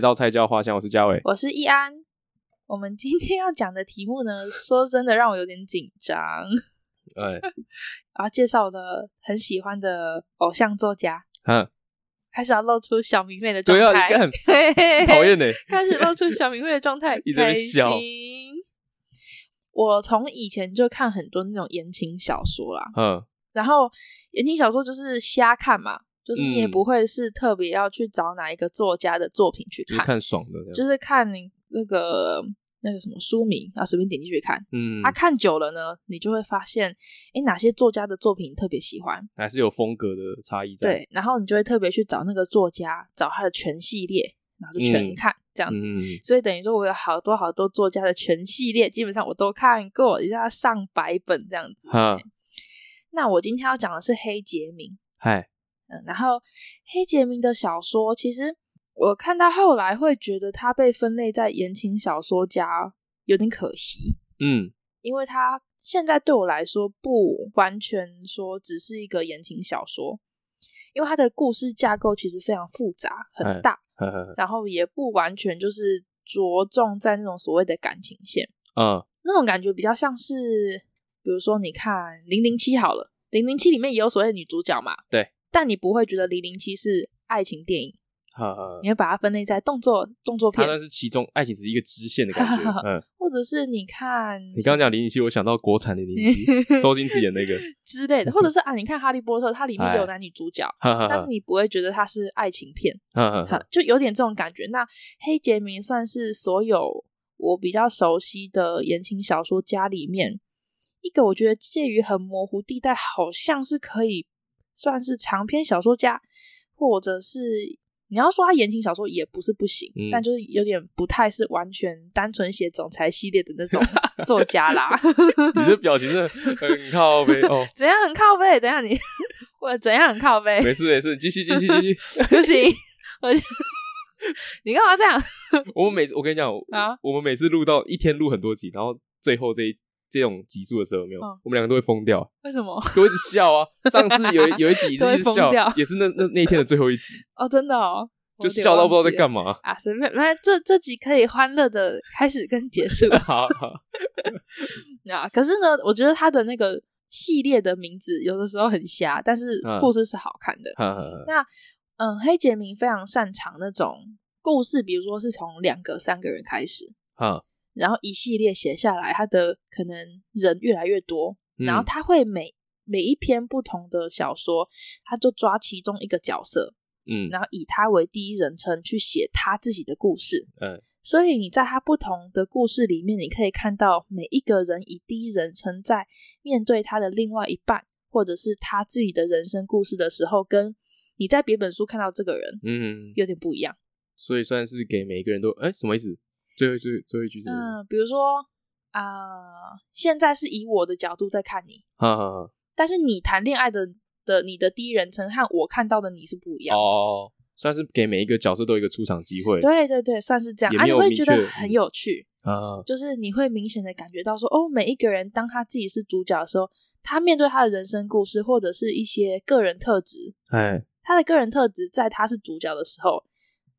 欢迎来到菜叫花香，我是嘉伟，我是易安。我们今天要讲的题目呢，说真的让我有点紧张。哎，然后介绍我的很喜欢的偶像作家。嗯，开始要露出小迷妹的状态。对啊，你干，讨厌呢。开始露出小迷妹的状态，开心。我从以前就看很多那种言情小说啦。嗯。然后言情小说就是瞎看嘛，就是你也不会是特别要去找哪一个作家的作品去看，就是、看爽的，就是看那个那个什么书名，然后随便点进去看。嗯，啊，看久了呢，你就会发现，哎，哪些作家的作品你特别喜欢，还是有风格的差异在。对，然后你就会特别去找那个作家，找他的全系列，然后就全看、嗯、这样子。嗯、所以等于说，我有好多好多作家的全系列，基本上我都看过，一下上百本这样子。哈。那我今天要讲的是黑杰明，嗨嗯，然后黑杰明的小说，其实我看到后来会觉得他被分类在言情小说家有点可惜，嗯，因为他现在对我来说不完全说只是一个言情小说，因为他的故事架构其实非常复杂很大然后也不完全就是着重在那种所谓的感情线，嗯，那种感觉比较像是。比如说，你看《零零七》好了，《零零七》里面也有所谓的女主角嘛？对。但你不会觉得《零零七》是爱情电影，呵呵，你会把它分类在动作动作片。它算是其中爱情只是一个支线的感觉。嗯。或者是你看，你刚刚讲《零零七》，我想到国产《零零七》，周星驰演那个 之类的，或者是啊，你看《哈利波特》，它里面有男女主角，但是你不会觉得它是爱情片，就有点这种感觉。那黑杰明算是所有我比较熟悉的言情小说家里面。一个我觉得介于很模糊地带，好像是可以算是长篇小说家，或者是你要说他言情小说也不是不行，嗯、但就是有点不太是完全单纯写总裁系列的那种 作家啦。你的表情很靠背哦，怎样很靠背？等下你我怎样很靠背？没事没事，继续继续继续，不行，我你干嘛这样？我们每次我跟你讲啊，我们每次录到一天录很多集，然后最后这一。这种集数的时候有没有，哦、我们两个都会疯掉。为什么？都一直笑啊！上次有有一集一直笑，也是那那那一天的最后一集哦，真的哦，就笑到不知道在干嘛啊！随便，来这这集可以欢乐的开始跟结束。好好 啊，可是呢，我觉得他的那个系列的名字有的时候很瞎，但是故事是好看的。嗯、那嗯，黑杰明非常擅长那种故事，比如说是从两个、三个人开始。嗯然后一系列写下来，他的可能人越来越多，嗯、然后他会每每一篇不同的小说，他就抓其中一个角色，嗯，然后以他为第一人称去写他自己的故事，嗯，所以你在他不同的故事里面，你可以看到每一个人以第一人称在面对他的另外一半，或者是他自己的人生故事的时候，跟你在别本书看到这个人，嗯，有点不一样，所以算是给每一个人都，哎，什么意思？最后最最后一句是嗯，比如说啊、呃，现在是以我的角度在看你，哈哈哈，但是你谈恋爱的的你的第一人称和我看到的你是不一样的哦，算是给每一个角色都有一个出场机会，对对对，算是这样啊，你会觉得很有趣。啊，就是你会明显的感觉到说，哦，每一个人当他自己是主角的时候，他面对他的人生故事或者是一些个人特质，哎，他的个人特质在他是主角的时候，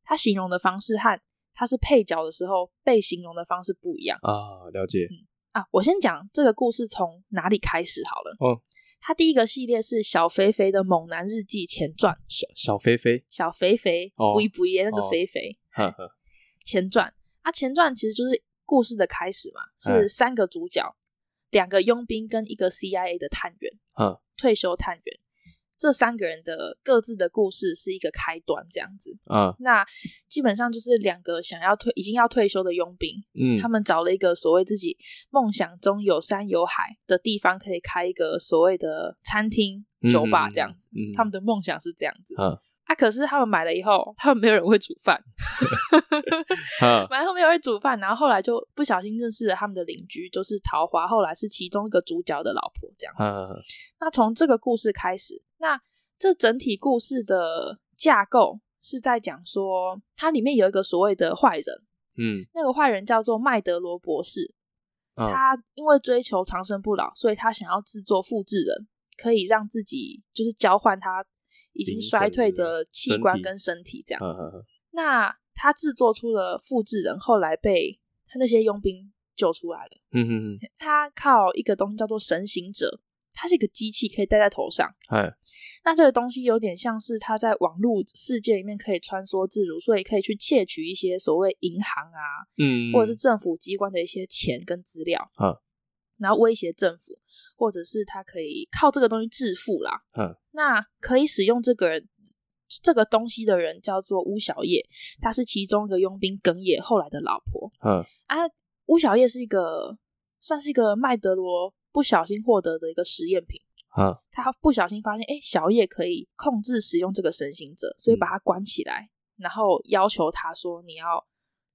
他形容的方式和。他是配角的时候，被形容的方式不一样啊。了解。嗯啊，我先讲这个故事从哪里开始好了。哦，他第一个系列是小肥肥的猛男日记前传。小小肥肥，小肥肥，补一补一那个肥肥。呵呵。前传啊，前传其实就是故事的开始嘛，是三个主角，两个佣兵跟一个 CIA 的探员，嗯，退休探员。这三个人的各自的故事是一个开端，这样子啊。Uh, 那基本上就是两个想要退、已经要退休的佣兵，嗯，他们找了一个所谓自己梦想中有山有海的地方，可以开一个所谓的餐厅、酒吧这样子。嗯，他们的梦想是这样子。Uh, 啊，可是他们买了以后，他们没有人会煮饭。买了后没有人会煮饭，然后后来就不小心认识了他们的邻居，就是桃花，后来是其中一个主角的老婆这样子。Uh, 那从这个故事开始。那这整体故事的架构是在讲说，它里面有一个所谓的坏人，嗯，那个坏人叫做麦德罗博士，哦、他因为追求长生不老，所以他想要制作复制人，可以让自己就是交换他已经衰退的器官跟身体这样子。那他制作出了复制人，后来被他那些佣兵救出来了。嗯哼哼，他靠一个东西叫做神行者，它是一个机器，可以戴在头上。哎，那这个东西有点像是他在网络世界里面可以穿梭自如，所以可以去窃取一些所谓银行啊，嗯，或者是政府机关的一些钱跟资料。啊，然后威胁政府，或者是他可以靠这个东西致富啦。嗯，那可以使用这个人。这个东西的人叫做乌小叶，他是其中一个佣兵耿野后来的老婆。嗯啊，乌小叶是一个算是一个麦德罗不小心获得的一个实验品。啊，他不小心发现，哎，小叶可以控制使用这个神行者，所以把他关起来，嗯、然后要求他说：“你要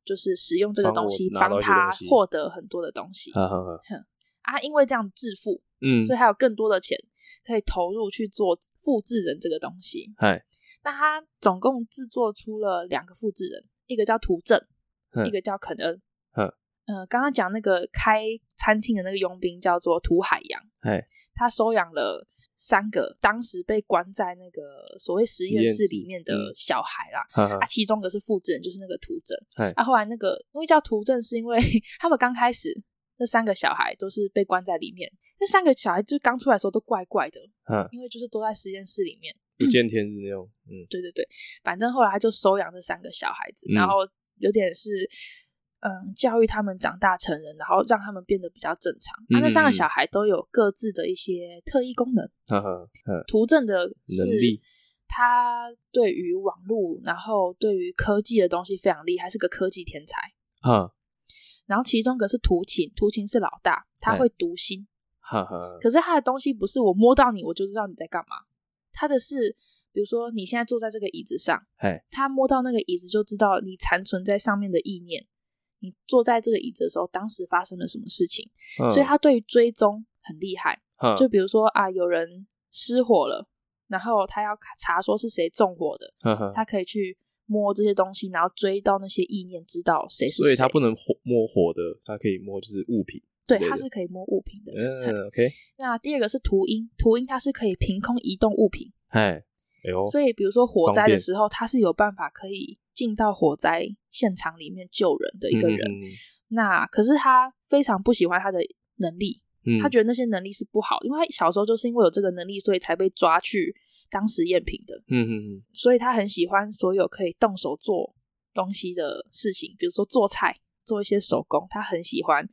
就是使用这个东西，帮他获得很多的东西。嗯”嗯啊，因为这样致富，嗯，所以还有更多的钱可以投入去做复制人这个东西。哎。那他总共制作出了两个复制人，一个叫图正，一个叫肯恩。嗯，呃，刚刚讲那个开餐厅的那个佣兵叫做涂海洋。哎，他收养了三个当时被关在那个所谓实验室里面的小孩啦。啊，其中一个是复制人，就是那个涂正。啊，后来那个因为叫涂正，是因为他们刚开始那三个小孩都是被关在里面。那三个小孩就刚出来的时候都怪怪的，嗯，因为就是都在实验室里面。不见天日那种，嗯，对对对，反正后来他就收养这三个小孩子，嗯、然后有点是，嗯，教育他们长大成人，然后让他们变得比较正常。他、嗯啊、那三个小孩都有各自的一些特异功能。图正的是能力，他对于网络，然后对于科技的东西非常厉害，是个科技天才。嗯、然后其中一个是图琴，图琴是老大，他会读心。可是他的东西不是我摸到你，我就知道你在干嘛。他的是，比如说你现在坐在这个椅子上，他摸到那个椅子就知道你残存在上面的意念。你坐在这个椅子的时候，当时发生了什么事情？嗯、所以他对于追踪很厉害。嗯、就比如说啊，有人失火了，然后他要查说是谁纵火的，他可以去摸这些东西，然后追到那些意念，知道谁是谁。所以他不能火摸火的，他可以摸就是物品。对，它是可以摸物品的。嗯，OK。那第二个是图音，图音它是可以凭空移动物品。哎，哎呦。所以，比如说火灾的时候，它是有办法可以进到火灾现场里面救人的一个人。嗯、那可是他非常不喜欢他的能力，嗯、他觉得那些能力是不好，因为他小时候就是因为有这个能力，所以才被抓去当实验品的。嗯嗯嗯。所以他很喜欢所有可以动手做东西的事情，比如说做菜，做一些手工，他很喜欢。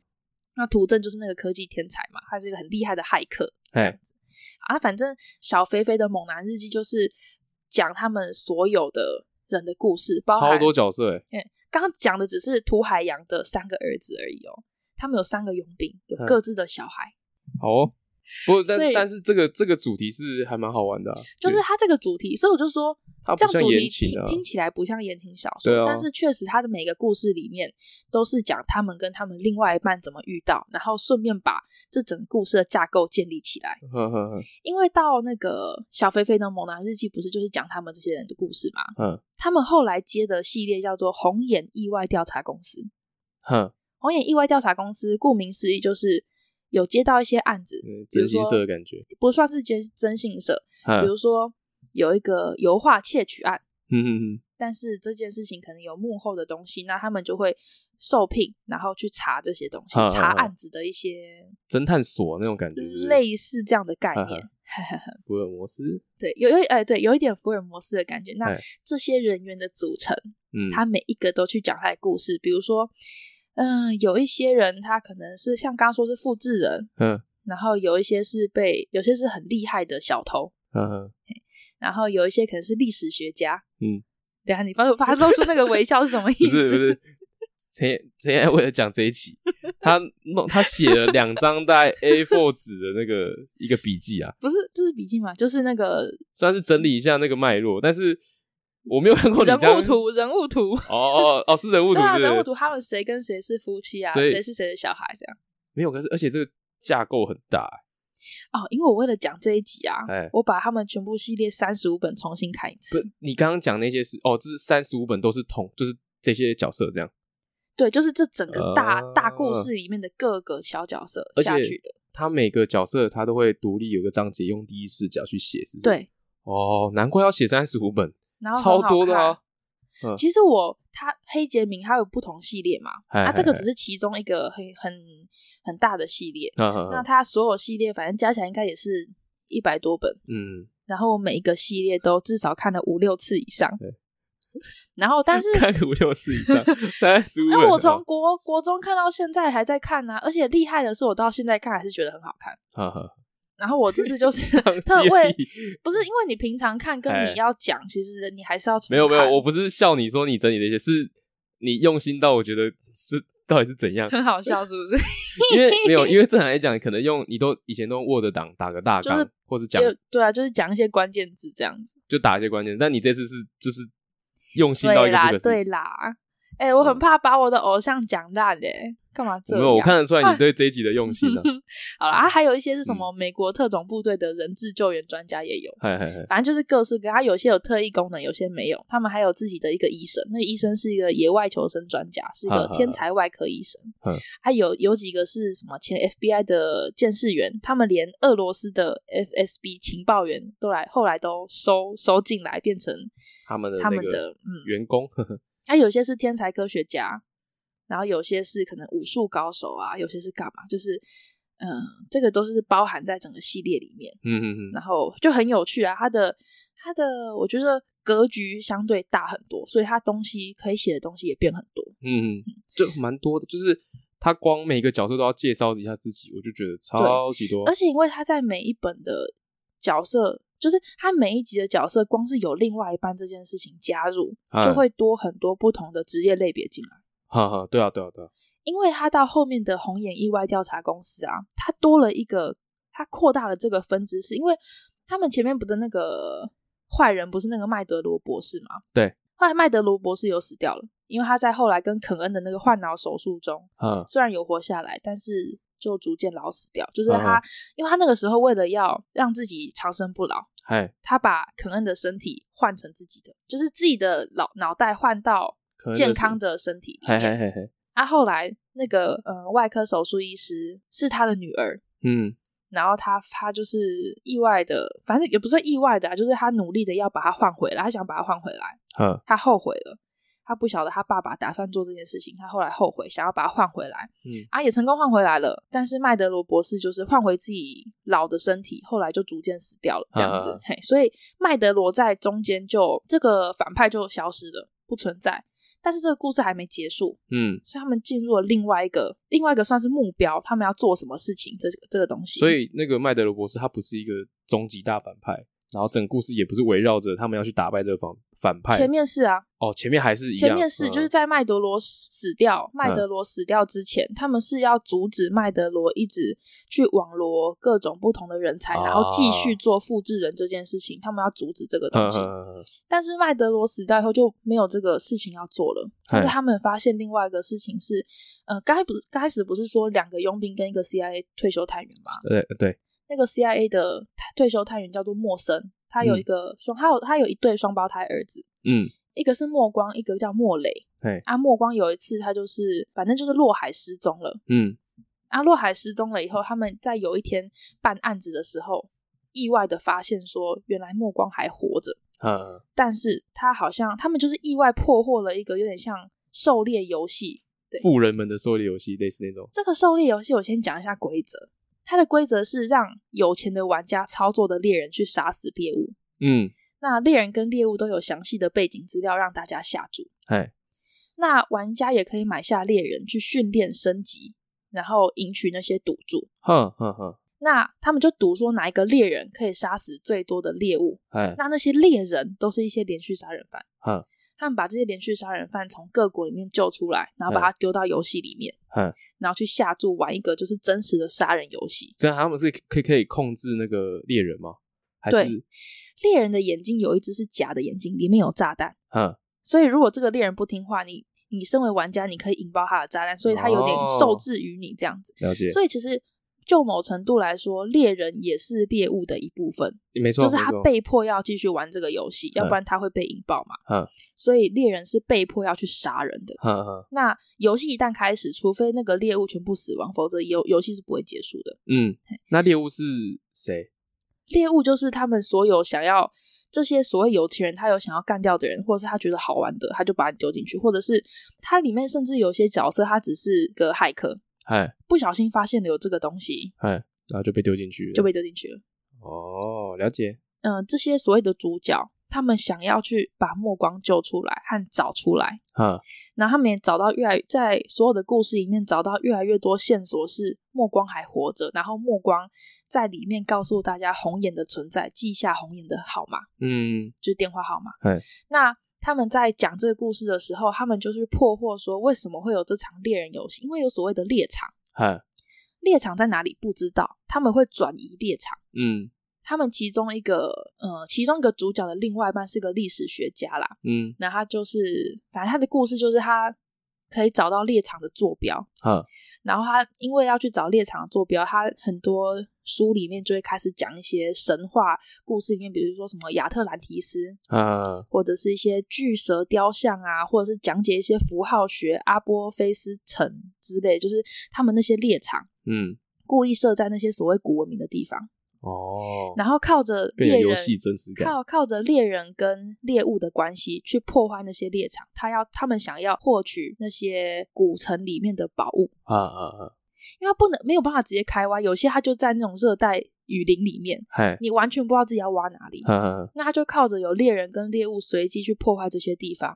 那图正就是那个科技天才嘛，他是一个很厉害的骇客。哎，啊，反正小肥肥的猛男日记就是讲他们所有的人的故事，包含超多角色哎。刚刚讲的只是涂海洋的三个儿子而已哦，他们有三个佣兵，有各自的小孩。好哦。不过，但但是这个这个主题是还蛮好玩的，啊，就是它这个主题，所以我就说，这样主题听，啊、听起来不像言情小说，啊、但是确实它的每个故事里面都是讲他们跟他们另外一半怎么遇到，然后顺便把这整个故事的架构建立起来。呵呵呵，因为到那个小肥肥的猛男日记，不是就是讲他们这些人的故事吗？嗯他们后来接的系列叫做红眼意外调查公司。哼红眼意外调查公司，顾名思义就是。有接到一些案子，征信社的感觉，不算是接征信社。比如说有一个油画窃取案，嗯嗯嗯，但是这件事情可能有幕后的东西，那他们就会受聘，然后去查这些东西，查案子的一些侦探所那种感觉是是，类似这样的概念。福尔摩斯，对，有有哎，对，有一点福尔摩斯的感觉。那这些人员的组成，嗯，他每一个都去讲他的故事，比如说。嗯，有一些人他可能是像刚刚说是复制人，嗯，然后有一些是被，有些是很厉害的小偷，嗯哼，然后有一些可能是历史学家，嗯，等下你发发露出那个微笑是什么意思？不 是不是，陈陈为了讲这一期，他弄他写了两张带 A4 纸的那个一个笔记啊，不是，这是笔记嘛，就是那个算是整理一下那个脉络，但是。我没有看过人物图，人物图哦哦哦，是人物图，对啊，人物图，他们谁跟谁是夫妻啊？谁是谁的小孩？这样没有，可是而且这个架构很大哦。因为我为了讲这一集啊，哎，我把他们全部系列三十五本重新看一次。你刚刚讲那些是哦，这是三十五本都是同，就是这些角色这样。对，就是这整个大大故事里面的各个小角色下去的。他每个角色他都会独立有个章节，用第一视角去写，是不是？对。哦，难怪要写三十五本。然后超多的啊！嗯、其实我他黑杰明他有不同系列嘛，他这个只是其中一个很很很大的系列。嗯嗯、那他所有系列反正加起来应该也是一百多本。嗯。然后每一个系列都至少看了五六次以上。对然后，但是 看五六次以上，三十五。那我从国国中看到现在还在看呢、啊，而且厉害的是，我到现在看还是觉得很好看。呵呵然后我这次就是 特为，不是因为你平常看跟你要讲，其实你还是要没有没有，我不是笑你说你整理的一些，是你用心到我觉得是到底是怎样，很好笑是不是？因为没有，因为正常来讲，可能用你都以前都用 Word 档打个大纲，就是、或是讲对啊，就是讲一些关键字这样子，就打一些关键字。但你这次是就是。用心到一个对啦，对啦，哎、欸，我很怕把我的偶像讲烂哎，干嘛这样？没有，我看得出来你对这一集的用心了。好了啊，还有一些是什么美国特种部队的人质救援专家也有，嗯、反正就是各式各样，他有些有特异功能，有些没有。他们还有自己的一个医生，那个、医生是一个野外求生专家，是一个天才外科医生。嗯，还有有几个是什么前 FBI 的监视员，他们连俄罗斯的 FSB 情报员都来，后来都收收进来，变成。他们的他们的嗯员工，他 有些是天才科学家，然后有些是可能武术高手啊，有些是干嘛？就是嗯，这个都是包含在整个系列里面。嗯嗯嗯，然后就很有趣啊，他的他的我觉得格局相对大很多，所以他东西可以写的东西也变很多。嗯嗯，就蛮多的，就是他光每个角色都要介绍一下自己，我就觉得超级多。而且因为他在每一本的角色。就是他每一集的角色，光是有另外一半这件事情加入，就会多很多不同的职业类别进来。哈哈，对啊，对啊，对啊。因为他到后面的红眼意外调查公司啊，他多了一个，他扩大了这个分支，是因为他们前面不的那个坏人，不是那个麦德罗博士吗？对。后来麦德罗博士有死掉了，因为他在后来跟肯恩的那个换脑手术中，嗯，虽然有活下来，但是。就逐渐老死掉，就是他，uh. 因为他那个时候为了要让自己长生不老.他把肯恩的身体换成自己的，就是自己的脑脑袋换到健康的身体里面。他、uh huh. 啊、后来那个呃外科手术医师是他的女儿，嗯，然后他他就是意外的，反正也不是意外的啊，就是他努力的要把他换回来，他想把他换回来，uh huh. 他后悔了。他不晓得他爸爸打算做这件事情，他后来后悔，想要把他换回来。嗯，啊，也成功换回来了。但是麦德罗博士就是换回自己老的身体，后来就逐渐死掉了，这样子。啊、嘿，所以麦德罗在中间就这个反派就消失了，不存在。但是这个故事还没结束，嗯，所以他们进入了另外一个另外一个算是目标，他们要做什么事情？这这个东西。所以那个麦德罗博士他不是一个终极大反派。然后整个故事也不是围绕着他们要去打败这个反反派。前面是啊，哦，前面还是一样。前面是就是在麦德罗死掉，嗯、麦德罗死掉之前，他们是要阻止麦德罗一直去网罗各种不同的人才，啊、然后继续做复制人这件事情。他们要阻止这个东西。嗯、但是麦德罗死掉以后就没有这个事情要做了。嗯、但是他们发现另外一个事情是，呃，刚开不是刚开始不是说两个佣兵跟一个 CIA 退休探员吗？对对。那个 CIA 的退休探员叫做莫森，他有一个双，他有他有一对双胞胎儿子，嗯，一个是莫光，一个叫莫雷。对，啊，莫光有一次他就是反正就是落海失踪了，嗯，啊，落海失踪了以后，他们在有一天办案子的时候，意外的发现说，原来莫光还活着，嗯，但是他好像他们就是意外破获了一个有点像狩猎游戏，对，富人们的狩猎游戏，类似那种。这个狩猎游戏，我先讲一下规则。它的规则是让有钱的玩家操作的猎人去杀死猎物。嗯，那猎人跟猎物都有详细的背景资料让大家下注。哎，那玩家也可以买下猎人去训练升级，然后赢取那些赌注。哼哼哼。那他们就赌说哪一个猎人可以杀死最多的猎物。哎，那那些猎人都是一些连续杀人犯。哼。他们把这些连续杀人犯从各国里面救出来，然后把他丢到游戏里面，嗯，然后去下注玩一个就是真实的杀人游戏。这样他们是可以可以控制那个猎人吗？还是对，猎人的眼睛有一只是假的眼睛，里面有炸弹。嗯，所以如果这个猎人不听话，你你身为玩家，你可以引爆他的炸弹，所以他有点受制于你这样子。了解。所以其实。就某程度来说，猎人也是猎物的一部分，没错，就是他被迫要继续玩这个游戏，要不然他会被引爆嘛。嗯，所以猎人是被迫要去杀人的。嗯嗯，那游戏一旦开始，除非那个猎物全部死亡，否则游游戏是不会结束的。嗯，那猎物是谁？猎物就是他们所有想要这些所谓有钱人，他有想要干掉的人，或者是他觉得好玩的，他就把你丢进去，或者是它里面甚至有些角色，他只是个骇客，哎，不小心发现了有这个东西，哎，然后就被丢进去了，就被丢进去了。哦，了解。嗯、呃，这些所谓的主角。他们想要去把目光救出来和找出来，嗯，然后他们也找到越来在所有的故事里面找到越来越多线索，是默光还活着，然后默光在里面告诉大家红眼的存在，记下红眼的号码，嗯，就是电话号码。嗯，那他们在讲这个故事的时候，他们就去破获说为什么会有这场猎人游戏，因为有所谓的猎场，嗯，猎场在哪里不知道，他们会转移猎场，嗯。他们其中一个，呃，其中一个主角的另外一半是个历史学家啦，嗯，那他就是，反正他的故事就是他可以找到猎场的坐标，嗯，然后他因为要去找猎场的坐标，他很多书里面就会开始讲一些神话故事里面，比如说什么亚特兰提斯，啊，或者是一些巨蛇雕像啊，或者是讲解一些符号学、阿波菲斯城之类，就是他们那些猎场，嗯，故意设在那些所谓古文明的地方。哦，然后靠着猎人，靠靠着猎人跟猎物的关系去破坏那些猎场，他要他们想要获取那些古城里面的宝物啊啊啊！因为他不能没有办法直接开挖，有些他就在那种热带雨林里面，你完全不知道自己要挖哪里，那他就靠着有猎人跟猎物随机去破坏这些地方，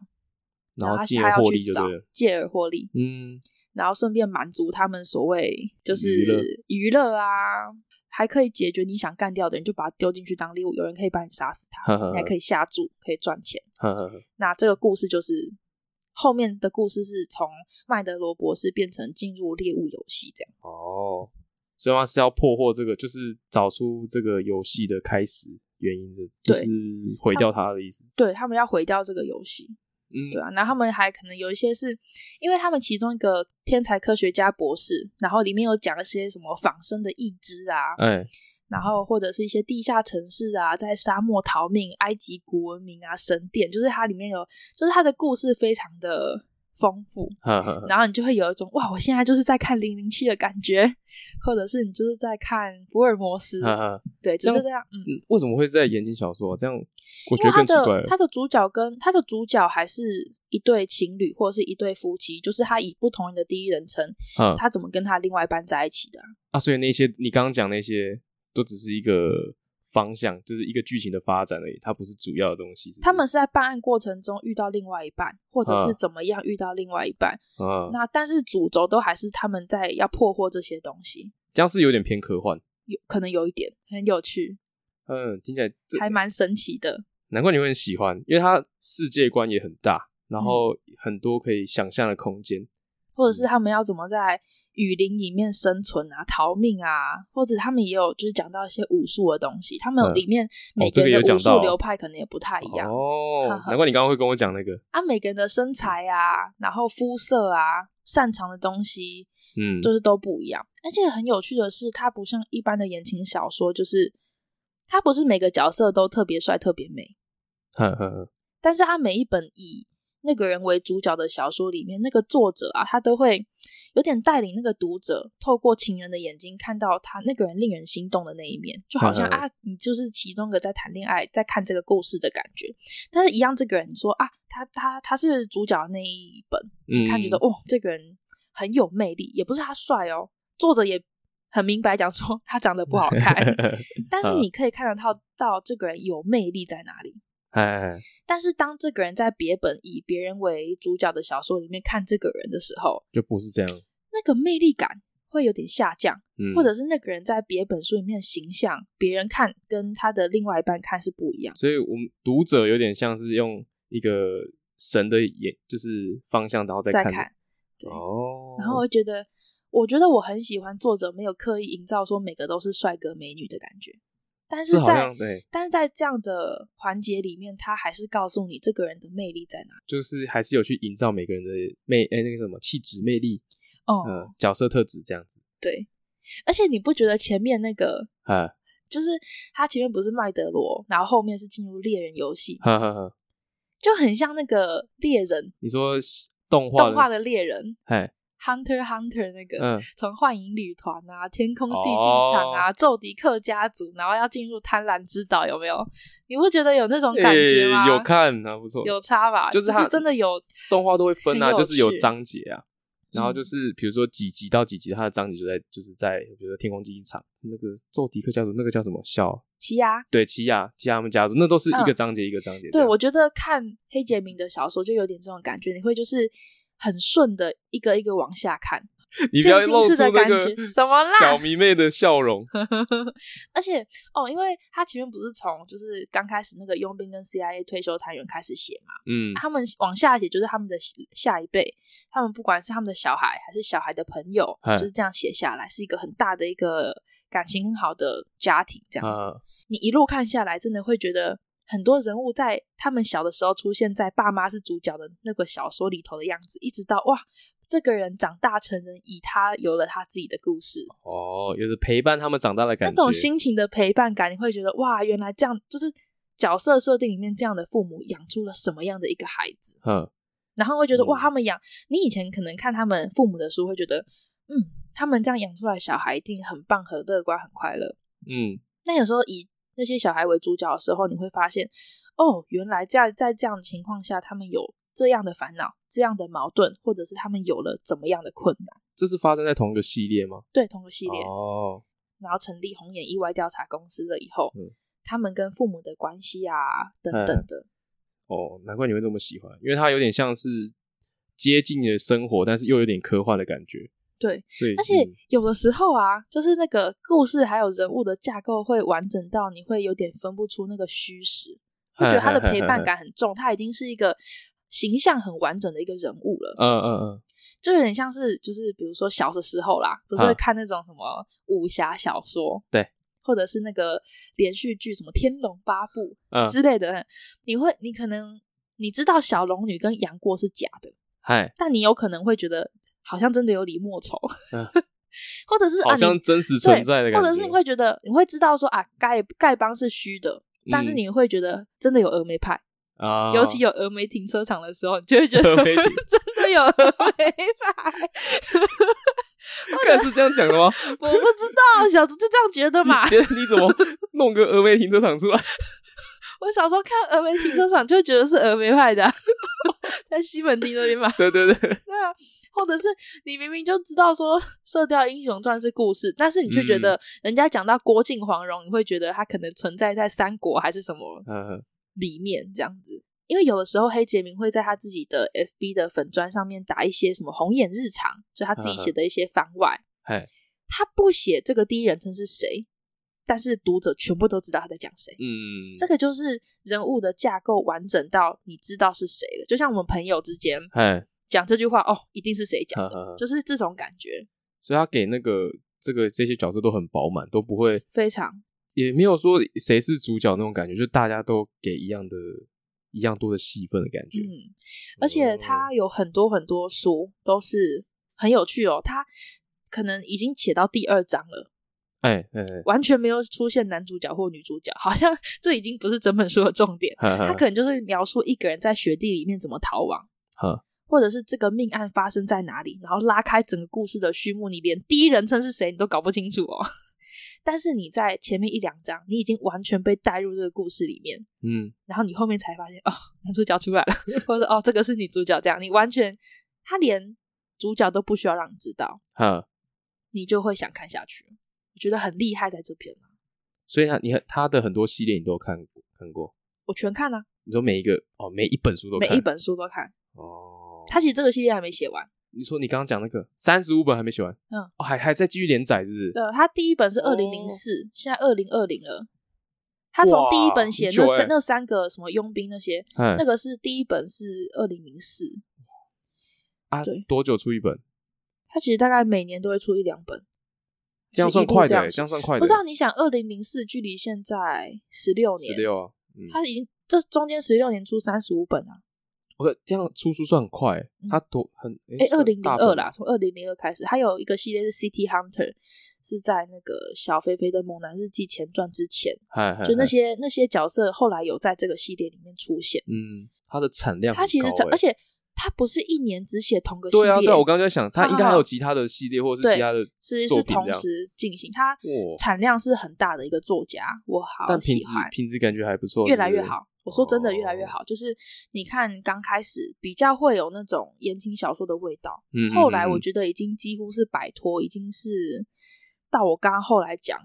然后他还要去找借而获利，嗯，然后顺便满足他们所谓就是娱乐啊。还可以解决你想干掉的人，就把他丢进去当猎物。有人可以把你杀死他，你还可以下注，可以赚钱。那这个故事就是后面的故事是从麦德罗博士变成进入猎物游戏这样子。哦，所以他是要破获这个，就是找出这个游戏的开始原因，这就是毁掉他的意思。对，他们要毁掉这个游戏。嗯，对啊，然后他们还可能有一些是，因为他们其中一个天才科学家博士，然后里面有讲一些什么仿生的义肢啊，哎，然后或者是一些地下城市啊，在沙漠逃命，埃及古文明啊，神殿，就是它里面有，就是它的故事非常的。丰富，然后你就会有一种哇，我现在就是在看《零零七》的感觉，或者是你就是在看福尔摩斯，对，只是这样。嗯，为什么会在言情小说？这样我觉得更奇怪的主角跟他的主角还是一对情侣，或者是一对夫妻，就是他以不同人的第一人称，他怎么跟他另外一半在一起的啊？所以那些你刚刚讲那些都只是一个。方向就是一个剧情的发展而已，它不是主要的东西是是？他们是在办案过程中遇到另外一半，或者是怎么样遇到另外一半。啊，那但是主轴都还是他们在要破获这些东西。这样是有点偏科幻，有可能有一点很有趣。嗯，听起来还蛮神奇的。难怪你会很喜欢，因为它世界观也很大，然后很多可以想象的空间。或者是他们要怎么在雨林里面生存啊、逃命啊，或者他们也有就是讲到一些武术的东西。他们里面每个人的武术流派可能也不太一样哦。难怪你刚刚会跟我讲那个啊，每个人的身材啊，然后肤色啊，擅长的东西，嗯，就是都不一样。而且很有趣的是，它不像一般的言情小说，就是它不是每个角色都特别帅、特别美。呵呵呵。但是它每一本以那个人为主角的小说里面，那个作者啊，他都会有点带领那个读者，透过情人的眼睛看到他那个人令人心动的那一面，就好像啊，你就是其中一个在谈恋爱，在看这个故事的感觉。但是，一样这个人说啊，他他他是主角的那一本，嗯，看觉得哦，这个人很有魅力，也不是他帅哦，作者也很明白讲说他长得不好看，但是你可以看得到到这个人有魅力在哪里。哎，但是当这个人在别本以别人为主角的小说里面看这个人的时候，就不是这样，那个魅力感会有点下降，嗯，或者是那个人在别本书里面的形象，别人看跟他的另外一半看是不一样，所以我们读者有点像是用一个神的眼，就是方向，然后再看，再看，对哦，然后我觉得，我觉得我很喜欢作者没有刻意营造说每个都是帅哥美女的感觉。但是在是但是在这样的环节里面，他还是告诉你这个人的魅力在哪，就是还是有去营造每个人的魅哎、欸、那个什么气质魅力哦、呃，角色特质这样子。对，而且你不觉得前面那个 啊，就是他前面不是麦德罗，然后后面是进入猎人游戏，哈哈哈，就很像那个猎人。你说动画动画的猎人，哎，Hunter Hunter 那个，从幻影旅团啊、天空竞技场啊、奏迪克家族，然后要进入贪婪之岛，有没有？你会觉得有那种感觉吗？有看啊，不错，有差吧？就是它真的有动画都会分啊，就是有章节啊。然后就是，比如说几集到几集，它的章节就在就是在，比如说天空竞技场那个奏迪克家族，那个叫什么？小奇亚，对，奇亚，奇亚他们家族，那都是一个章节一个章节。对，我觉得看黑杰明的小说就有点这种感觉，你会就是很顺的一个一个往下看。你不要露出那个什么小迷妹的笑容。而且哦，因为他前面不是从就是刚开始那个佣兵跟 CIA 退休探员开始写嘛，嗯，他们往下写就是他们的下一辈，他们不管是他们的小孩还是小孩的朋友，就是这样写下来，是一个很大的一个感情很好的家庭这样子。嗯，你一路看下来，真的会觉得很多人物在他们小的时候出现在爸妈是主角的那个小说里头的样子，一直到哇。这个人长大成人，以他有了他自己的故事。哦，有着陪伴他们长大的感觉，那种心情的陪伴感，你会觉得哇，原来这样就是角色设定里面这样的父母养出了什么样的一个孩子，嗯，然后会觉得、嗯、哇，他们养你以前可能看他们父母的书，会觉得嗯，他们这样养出来小孩一定很棒、很乐观、很快乐，嗯，那有时候以那些小孩为主角的时候，你会发现哦，原来这样在这样的情况下，他们有。这样的烦恼，这样的矛盾，或者是他们有了怎么样的困难？这是发生在同一个系列吗？对，同一个系列哦。然后成立红眼意外调查公司了以后，嗯，他们跟父母的关系啊，等等的。哦，难怪你会这么喜欢，因为它有点像是接近你的生活，但是又有点科幻的感觉。对，而且有的时候啊，就是那个故事还有人物的架构会完整到你会有点分不出那个虚实，我觉得他的陪伴感很重，他已经是一个。形象很完整的一个人物了，嗯嗯嗯，就有点像是，就是比如说小的时候啦，不是会看那种什么武侠小说，对，或者是那个连续剧什么《天龙八部》之类的，你会，你可能你知道小龙女跟杨过是假的，嗨，但你有可能会觉得好像真的有李莫愁，或者是好像真实存在的感觉，或者是你会觉得你会知道说啊，丐丐帮是虚的，但是你会觉得真的有峨眉派。啊，尤其有峨眉停车场的时候，你就会觉得 真的有峨眉派。该是这样讲的吗？我不知道，小时候就这样觉得嘛。你怎么弄个峨眉停车场出来？我小时候看峨眉停车场，就会觉得是峨眉派的，在西门町那边嘛。对对对。那或者是你明明就知道说《射雕英雄传》是故事，但是你却觉得人家讲到郭靖黄蓉，你会觉得他可能存在在三国还是什么？嗯。里面这样子，因为有的时候黑杰明会在他自己的 FB 的粉砖上面打一些什么红眼日常，就他自己写的一些番外。嘿，他不写这个第一人称是谁，但是读者全部都知道他在讲谁。嗯，这个就是人物的架构完整到你知道是谁了，就像我们朋友之间，讲这句话哦，一定是谁讲的，就是这种感觉。所以他给那个这个这些角色都很饱满，都不会非常。也没有说谁是主角那种感觉，就大家都给一样的、一样多的戏份的感觉。嗯，而且他有很多很多书都是很有趣哦。他可能已经写到第二章了，哎哎，完全没有出现男主角或女主角，好像这已经不是整本书的重点。他可能就是描述一个人在雪地里面怎么逃亡，或者是这个命案发生在哪里，然后拉开整个故事的序幕，你连第一人称是谁你都搞不清楚哦。但是你在前面一两章，你已经完全被带入这个故事里面，嗯，然后你后面才发现哦，男主角出来了，或者哦，这个是女主角，这样你完全他连主角都不需要让你知道，哈，你就会想看下去。我觉得很厉害在这篇。所以他你他的很多系列你都看过看过，我全看啊。你说每一个哦，每一本书都看，每一本书都看哦。他其实这个系列还没写完。你说你刚刚讲那个三十五本还没写完，嗯，哦，还还在继续连载，是不是？对，他第一本是二零零四，现在二零二零了。他从第一本写那三那三个什么佣兵那些，那个是第一本是二零零四。啊，对，多久出一本？他其实大概每年都会出一两本，这样算快的，这样算快的。不知道你想，二零零四距离现在十六年，十六啊，他已经这中间十六年出三十五本啊。我这样出书算很快，他多很哎，二零零二啦，从二零零二开始，还有一个系列是 City Hunter，是在那个小肥肥的猛男日记前传之前，就那些那些角色后来有在这个系列里面出现。嗯，它的产量，它其实产，而且他不是一年只写同个系列。对啊，对，我刚刚在想，他应该还有其他的系列，或者是其他的，是是同时进行。他产量是很大的一个作家，我好喜欢。但品质品质感觉还不错，越来越好。我说真的，越来越好。就是你看，刚开始比较会有那种言情小说的味道，嗯，后来我觉得已经几乎是摆脱，已经是到我刚刚后来讲，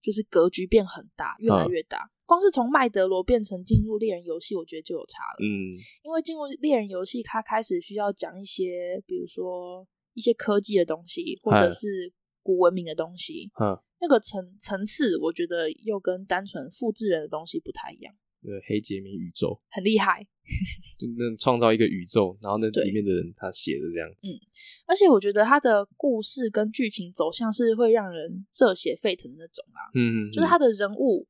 就是格局变很大，越来越大。光是从麦德罗变成进入猎人游戏，我觉得就有差了。嗯，因为进入猎人游戏，他开始需要讲一些，比如说一些科技的东西，或者是古文明的东西。嗯，那个层层次，我觉得又跟单纯复制人的东西不太一样。对，黑杰明宇宙很厉害，就那创造一个宇宙，然后那里面的人他写的这样子。嗯，而且我觉得他的故事跟剧情走向是会让人热血沸腾的那种啊。嗯，就是他的人物，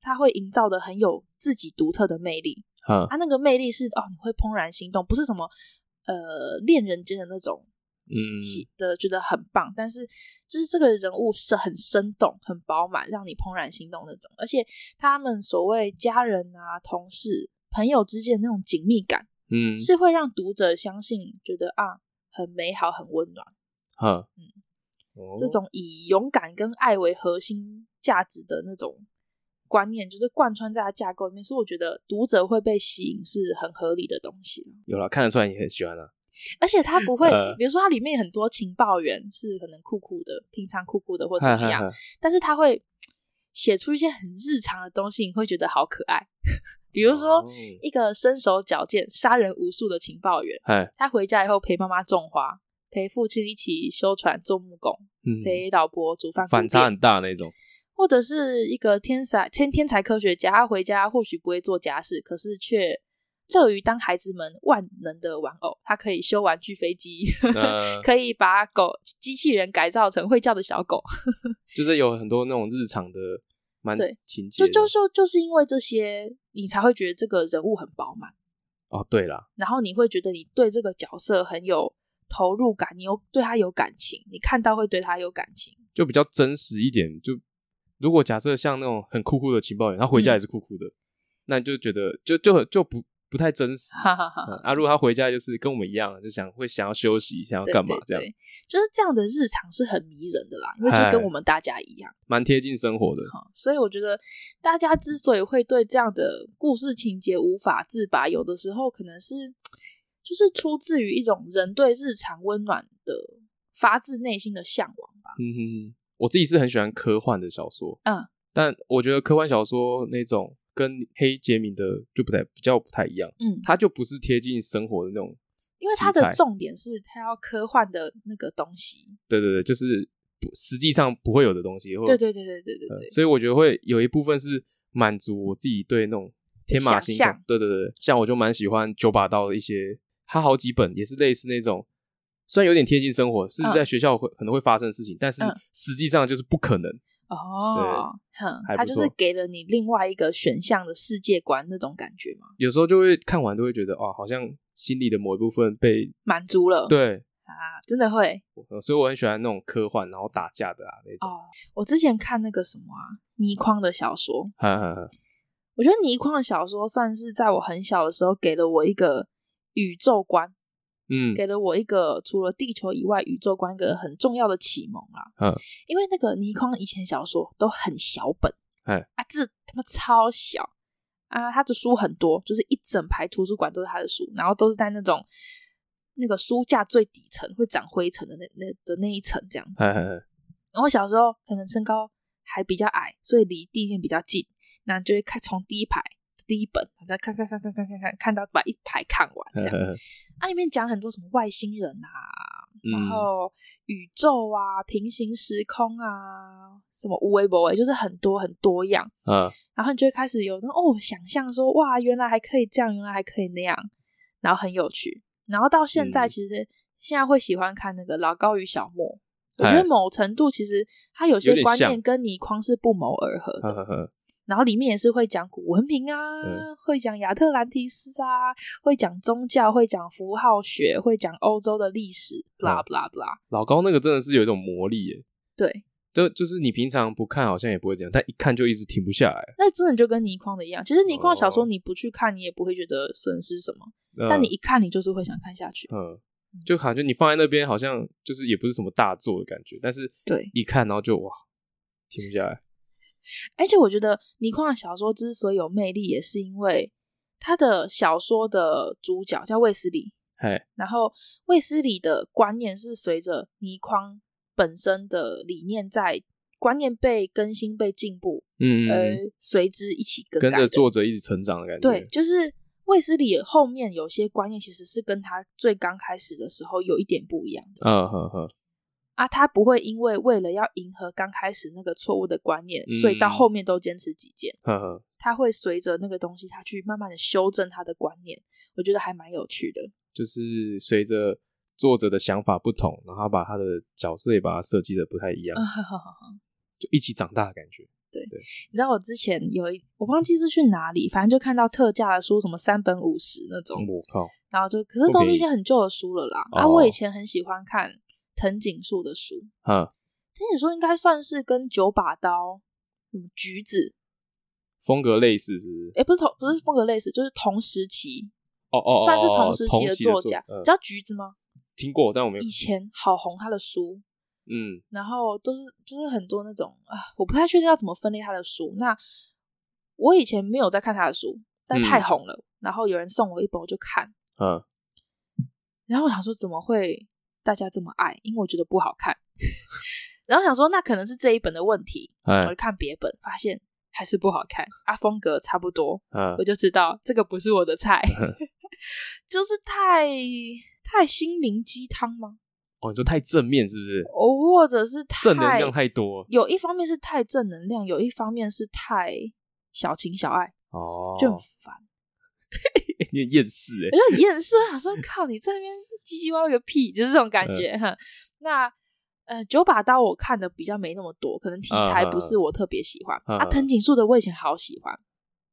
他会营造的很有自己独特的魅力。嗯，他那个魅力是哦，你会怦然心动，不是什么呃恋人间的那种。嗯，的觉得很棒，但是就是这个人物是很生动、很饱满，让你怦然心动那种。而且他们所谓家人啊、同事、朋友之间的那种紧密感，嗯，是会让读者相信，觉得啊，很美好、很温暖。哈，嗯，哦，这种以勇敢跟爱为核心价值的那种观念，就是贯穿在他架构里面，所以我觉得读者会被吸引是很合理的东西。有了，看得出来你很喜欢了。而且他不会，比如说他里面很多情报员是可能酷酷的，平常酷酷的或怎么样，但是他会写出一些很日常的东西，你会觉得好可爱。比如说一个身手矫健、杀人无数的情报员，他回家以后陪妈妈种花，陪父亲一起修船做木工，陪老婆煮饭，反差很大那种。或者是一个天才天天才科学家，他回家或许不会做家事，可是却。乐于当孩子们万能的玩偶，它可以修玩具飞机，呃、可以把狗机器人改造成会叫的小狗，就是有很多那种日常的蛮对情节，就就就就是因为这些，你才会觉得这个人物很饱满哦。对啦，然后你会觉得你对这个角色很有投入感，你有对他有感情，你看到会对他有感情，就比较真实一点。就如果假设像那种很酷酷的情报员，他回家也是酷酷的，嗯、那你就觉得就就就不。不太真实，哈哈哈。啊，如果他回家就是跟我们一样，就想会想要休息，想要干嘛这样，就是这样的日常是很迷人的啦，因为就跟我们大家一样，蛮贴近生活的。所以我觉得大家之所以会对这样的故事情节无法自拔，有的时候可能是就是出自于一种人对日常温暖的发自内心的向往吧。嗯哼哼，我自己是很喜欢科幻的小说，嗯，但我觉得科幻小说那种。跟黑杰明的就不太比较不太一样，嗯，他就不是贴近生活的那种，因为他的重点是他要科幻的那个东西，对对对，就是实际上不会有的东西，对对对对对对对，呃，所以我觉得会有一部分是满足我自己对那种天马行空，对对对，像我就蛮喜欢九把刀的一些，他好几本也是类似那种，虽然有点贴近生活，是在学校会可能会发生的事情，嗯，但是实际上就是不可能。哦，哼，他就是给了你另外一个选项的世界观那种感觉嘛。有时候就会看完都会觉得，哦，好像心里的某一部分被满足了。对啊，真的会。所以我很喜欢那种科幻，然后打架的啊那种。哦，我之前看那个什么啊，倪匡的小说，我觉得倪匡的小说算是在我很小的时候给了我一个宇宙观。嗯，给了我一个除了地球以外宇宙观一个很重要的启蒙啦。嗯，因为那个倪匡以前小说都很小本，哎啊字他妈超小啊，他的书很多，就是一整排图书馆都是他的书，然后都是在那种那个书架最底层会长灰尘的那那的那一层这样子。然后小时候可能身高还比较矮，所以离地面比较近，那就会看从第一排第一本看看看看看看看看到把一排看完这样。那里面讲很多什么外星人啊然后宇宙啊平行时空啊什么无微博就是很多很多样。然后你就会开始有哦想象说哇原来还可以这样原来还可以那样然后很有趣。然后到现在其实现在会喜欢看那个老高与小莫我觉得某程度其实他有些观念跟倪匡是不谋而合的。然后里面也是会讲古文明啊，嗯、会讲亚特兰提斯啊，会讲宗教，会讲符号学，会讲欧洲的历史，blah blah blah。老高那个真的是有一种魔力耶。对，就就是你平常不看好像也不会这样，但一看就一直停不下来。那真的就跟倪匡的一样，其实倪匡小说你不去看，你也不会觉得损失什么，哦、但你一看，你就是会想看下去。嗯，就感觉你放在那边，好像就是也不是什么大作的感觉，但是对一看，然后就哇，停不下来。而且我觉得倪匡的小说之所以有魅力，也是因为他的小说的主角叫卫斯理，嘿然后卫斯理的观念是随着倪匡本身的理念在观念被更新、被进步，嗯，而随之一起更，跟着作者一起成长的感觉。对，就是卫斯理后面有些观念其实是跟他最刚开始的时候有一点不一样的。嗯哼哼。啊，他不会因为为了要迎合刚开始那个错误的观念，嗯、所以到后面都坚持己见。呵呵他会随着那个东西，他去慢慢的修正他的观念。我觉得还蛮有趣的，就是随着作者的想法不同，然后把他的角色也把它设计的不太一样，就一起长大的感觉。对，对你知道我之前有一，我忘记是去哪里，反正就看到特价的书，什么三本五十那种，我靠！然后就可是都是一些很旧的书了啦。啊，我以前很喜欢看。藤井树的书，嗯，藤井树应该算是跟九把刀、嗯，橘子风格类似，是不是？哎，不是同，不是风格类似，就是同时期，哦哦，算是同时期的作家。你知道橘子吗？听过，但我没有。以前好红他的书，嗯，然后都是就是很多那种啊，我不太确定要怎么分类他的书。那我以前没有在看他的书，但太红了，然后有人送我一本，我就看，嗯，然后我想说怎么会？大家这么爱，因为我觉得不好看，然后想说那可能是这一本的问题。我就看别本，发现还是不好看，啊，风格差不多，我就知道这个不是我的菜，就是太太心灵鸡汤吗？哦，你说太正面是不是？哦，或者是太正能量太多，有一方面是太正能量，有一方面是太小情小爱，哦，就很烦。你很厌世哎，我就很厌世。我想说，靠，你在那边唧唧歪歪个屁，就是这种感觉哈。那呃，九把刀我看的比较没那么多，可能题材不是我特别喜欢。啊，藤井树的我以前好喜欢。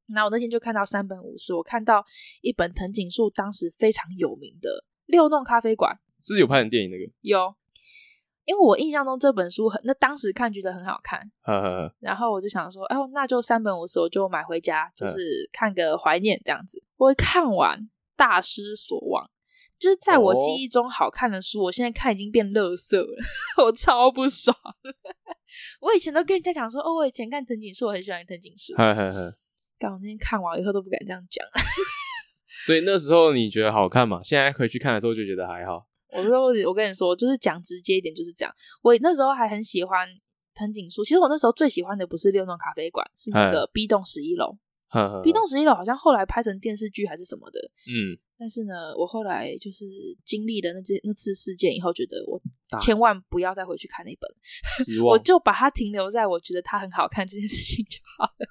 那我那天就看到三本五十，我看到一本藤井树当时非常有名的《六弄咖啡馆》，是有拍成电影那个有。因为我印象中这本书很，那当时看觉得很好看，呵呵呵，然后我就想说，哦，那就三本五十，我就买回家，就是看个怀念这样子。我看完大失所望，就是在我记忆中好看的书，哦、我现在看已经变垃圾了，我超不爽。我以前都跟人家讲说，哦，我以前看藤井树，我很喜欢藤井树，但我那天看完以后都不敢这样讲。所以那时候你觉得好看嘛？现在回去看的时候就觉得还好。我说，我跟你说，就是讲直接一点，就是这样。我那时候还很喜欢藤井树。其实我那时候最喜欢的不是六弄咖啡馆，是那个 B 栋十一楼。B 栋十一楼好像后来拍成电视剧还是什么的。嗯。但是呢，我后来就是经历了那件那次事件以后，觉得我千万不要再回去看那本。我就把它停留在我觉得它很好看这件事情就好了。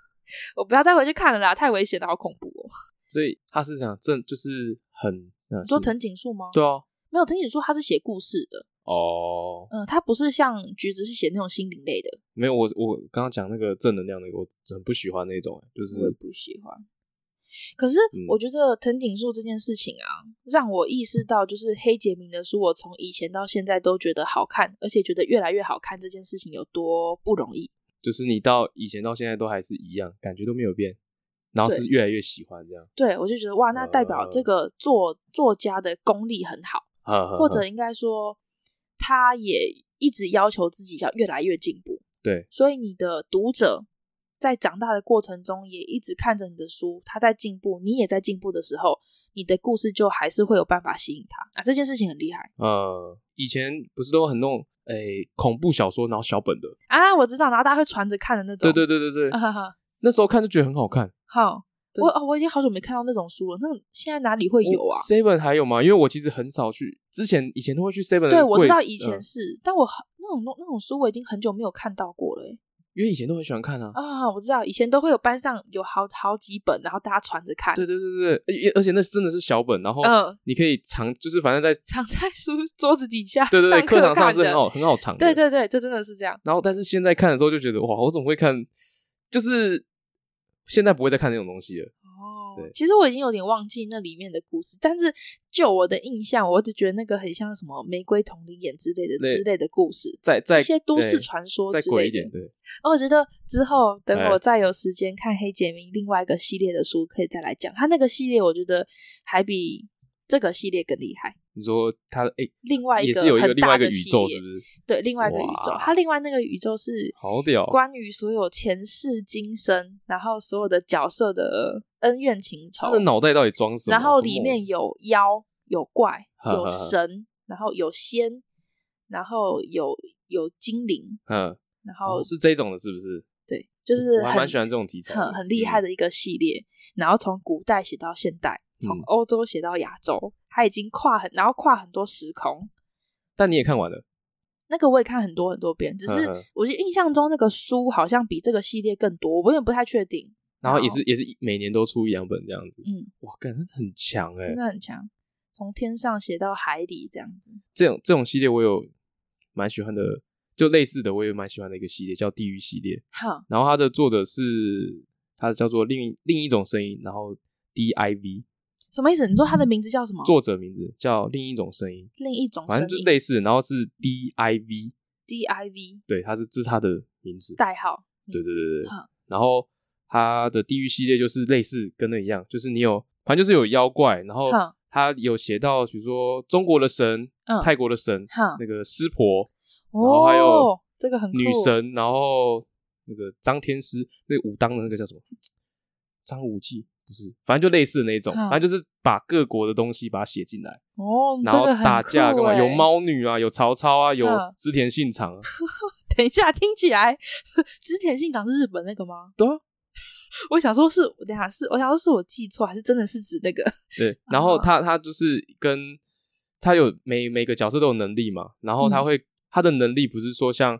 我不要再回去看了啦，太危险了，好恐怖哦。所以他是讲正，就是很。你说藤井树吗？对啊。没有，藤井树他是写故事的哦，嗯，他不是像橘子是写那种心灵类的。没有，我我刚刚讲那个正能量的，我很不喜欢那种，就是我不喜欢。可是我觉得藤井树这件事情啊，嗯、让我意识到，就是黑杰明的书，我从以前到现在都觉得好看，而且觉得越来越好看，这件事情有多不容易。就是你到以前到现在都还是一样，感觉都没有变，然后是越来越喜欢这样。对，对我就觉得哇，那代表这个作、呃、作家的功力很好。或者应该说，他也一直要求自己要越来越进步。对，所以你的读者在长大的过程中，也一直看着你的书，他在进步，你也在进步的时候，你的故事就还是会有办法吸引他啊。这件事情很厉害。呃，以前不是都很那种诶恐怖小说，然后小本的啊，我知道，然后大家会传着看的那种。对对对对对，啊、哈哈那时候看就觉得很好看。好。我哦，我已经好久没看到那种书了。那现在哪里会有啊？Seven 还有吗？因为我其实很少去，之前以前都会去 Seven。对，我知道以前是，嗯、但我那种那种书我已经很久没有看到过了。因为以前都很喜欢看啊。啊，我知道以前都会有班上有好好几本，然后大家传着看。对对对对，而且那真的是小本，然后嗯，你可以藏，就是反正在 藏在书桌子底下。对对对，课堂上是很好很好藏的。对对对，这真的是这样。然后，但是现在看的时候就觉得哇，我怎么会看？就是现在不会再看那种东西了。对，其实我已经有点忘记那里面的故事，但是就我的印象，我就觉得那个很像什么《玫瑰瞳铃眼》之类的之类的故事，在在一些都市传说之类的。对，哦，我觉得之后等我再有时间看黑杰明另外一个系列的书，可以再来讲。他那个系列，我觉得还比这个系列更厉害。你说他诶、欸，另外一个也是有一个另外一个宇宙，是不是？对，另外一个宇宙，他另外那个宇宙是好屌，关于所有前世今生，然后所有的角色的恩怨情仇。他的脑袋到底装什么？然后里面有妖、有怪、有神，然后有仙，然后有有精灵，嗯，然后、哦、是这种的，是不是？对，就是我还蛮喜欢这种题材，很很厉害的一个系列。嗯、然后从古代写到现代，从欧洲写到亚洲。嗯他已经跨很，然后跨很多时空，但你也看完了，那个我也看很多很多遍，只是我就印象中那个书好像比这个系列更多，我有点不太确定。然后也是也是每年都出一两本这样子，嗯，哇，感觉很强哎，真的很强，从天上写到海里这样子。这种这种系列我有蛮喜欢的，就类似的我也蛮喜欢的一个系列叫《地狱系列》，好，然后它的作者是它叫做另另一种声音，然后 D I V。什么意思？你说他的名字叫什么？作者名字叫另一种声音，另一种声音，反正就类似，然后是 D I V，D I V，对，他是这是他的名字代号，对对对对。然后他的地狱系列就是类似跟那一样，就是你有，反正就是有妖怪，然后他有写到，比如说中国的神、泰国的神，那个湿婆，然后还有这个很女神，然后那个张天师，那个武当的那个叫什么？张无忌。不是，反正就类似的那种，反正就是把各国的东西把它写进来哦，然后打架干嘛？有猫女啊，有曹操啊，有织田信长。等一下，听起来织田信长是日本那个吗？对啊，我想说是，等下是，我想说是我记错，还是真的是指那个？对，然后他他就是跟他有每每个角色都有能力嘛，然后他会他的能力不是说像。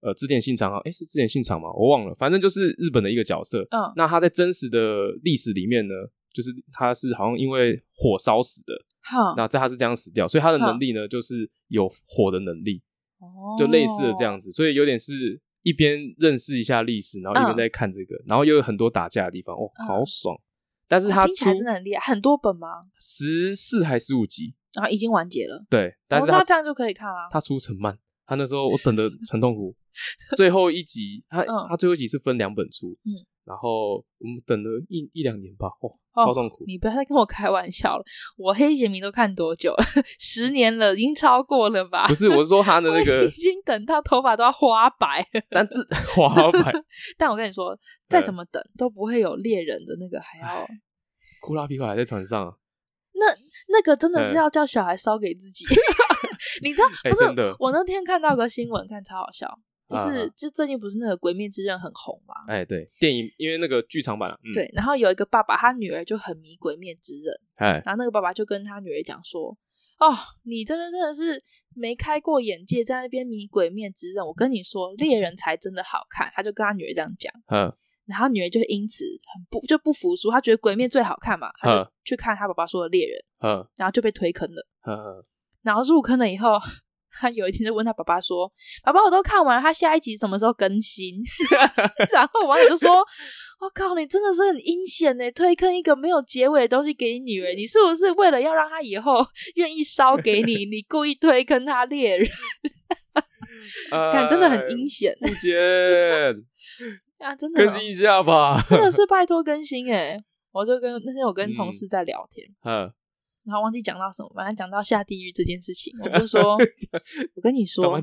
呃，织田信长啊，哎，是织田信长吗？我忘了，反正就是日本的一个角色。嗯，那他在真实的历史里面呢，就是他是好像因为火烧死的。好，那在他是这样死掉，所以他的能力呢，就是有火的能力。哦，就类似的这样子，所以有点是一边认识一下历史，然后一边在看这个，然后又有很多打架的地方，哦，好爽。但是他听起来真的很厉害，很多本吗？十四还十五集，然后已经完结了。对，但是他这样就可以看了。他出很慢，他那时候我等的很痛苦。最后一集，他、嗯、他最后一集是分两本出，嗯，然后我们等了一一两年吧，哦，超痛苦。你不要再跟我开玩笑了，我黑杰明都看多久了？十年了，已经超过了吧？不是，我是说他的那个，已经等到头发都要花白，但是花白。但我跟你说，再怎么等都不会有猎人的那个还要。库拉皮卡还在船上，那那个真的是要叫小孩烧给自己，你知道？不是，我那天看到个新闻，看超好笑。就是，就最近不是那个《鬼灭之刃》很红嘛？哎，对，电影因为那个剧场版，嗯、对。然后有一个爸爸，他女儿就很迷《鬼灭之刃》，哎，然后那个爸爸就跟他女儿讲说：“哦，你真的真的是没开过眼界，在那边迷《鬼灭之刃》。我跟你说，猎人才真的好看。”他就跟他女儿这样讲，嗯。然后女儿就因此很不就不服输，他觉得《鬼灭》最好看嘛，他就去看他爸爸说的猎人，嗯，然后就被推坑了，嗯，然后入坑了以后。他有一天就问他爸爸说：“爸爸，我都看完了，他下一集什么时候更新？” 然后网友就说：“我靠，你真的是很阴险呢，推坑一个没有结尾的东西给你女儿，你是不是为了要让她以后 愿意烧给你，你故意推坑他猎人？看，真的很阴险。”不见啊，真的、哦、更新一下吧，真的是拜托更新哎！我就跟那天我跟同事在聊天，嗯。然后忘记讲到什么，反正讲到下地狱这件事情，我就说，我跟你说，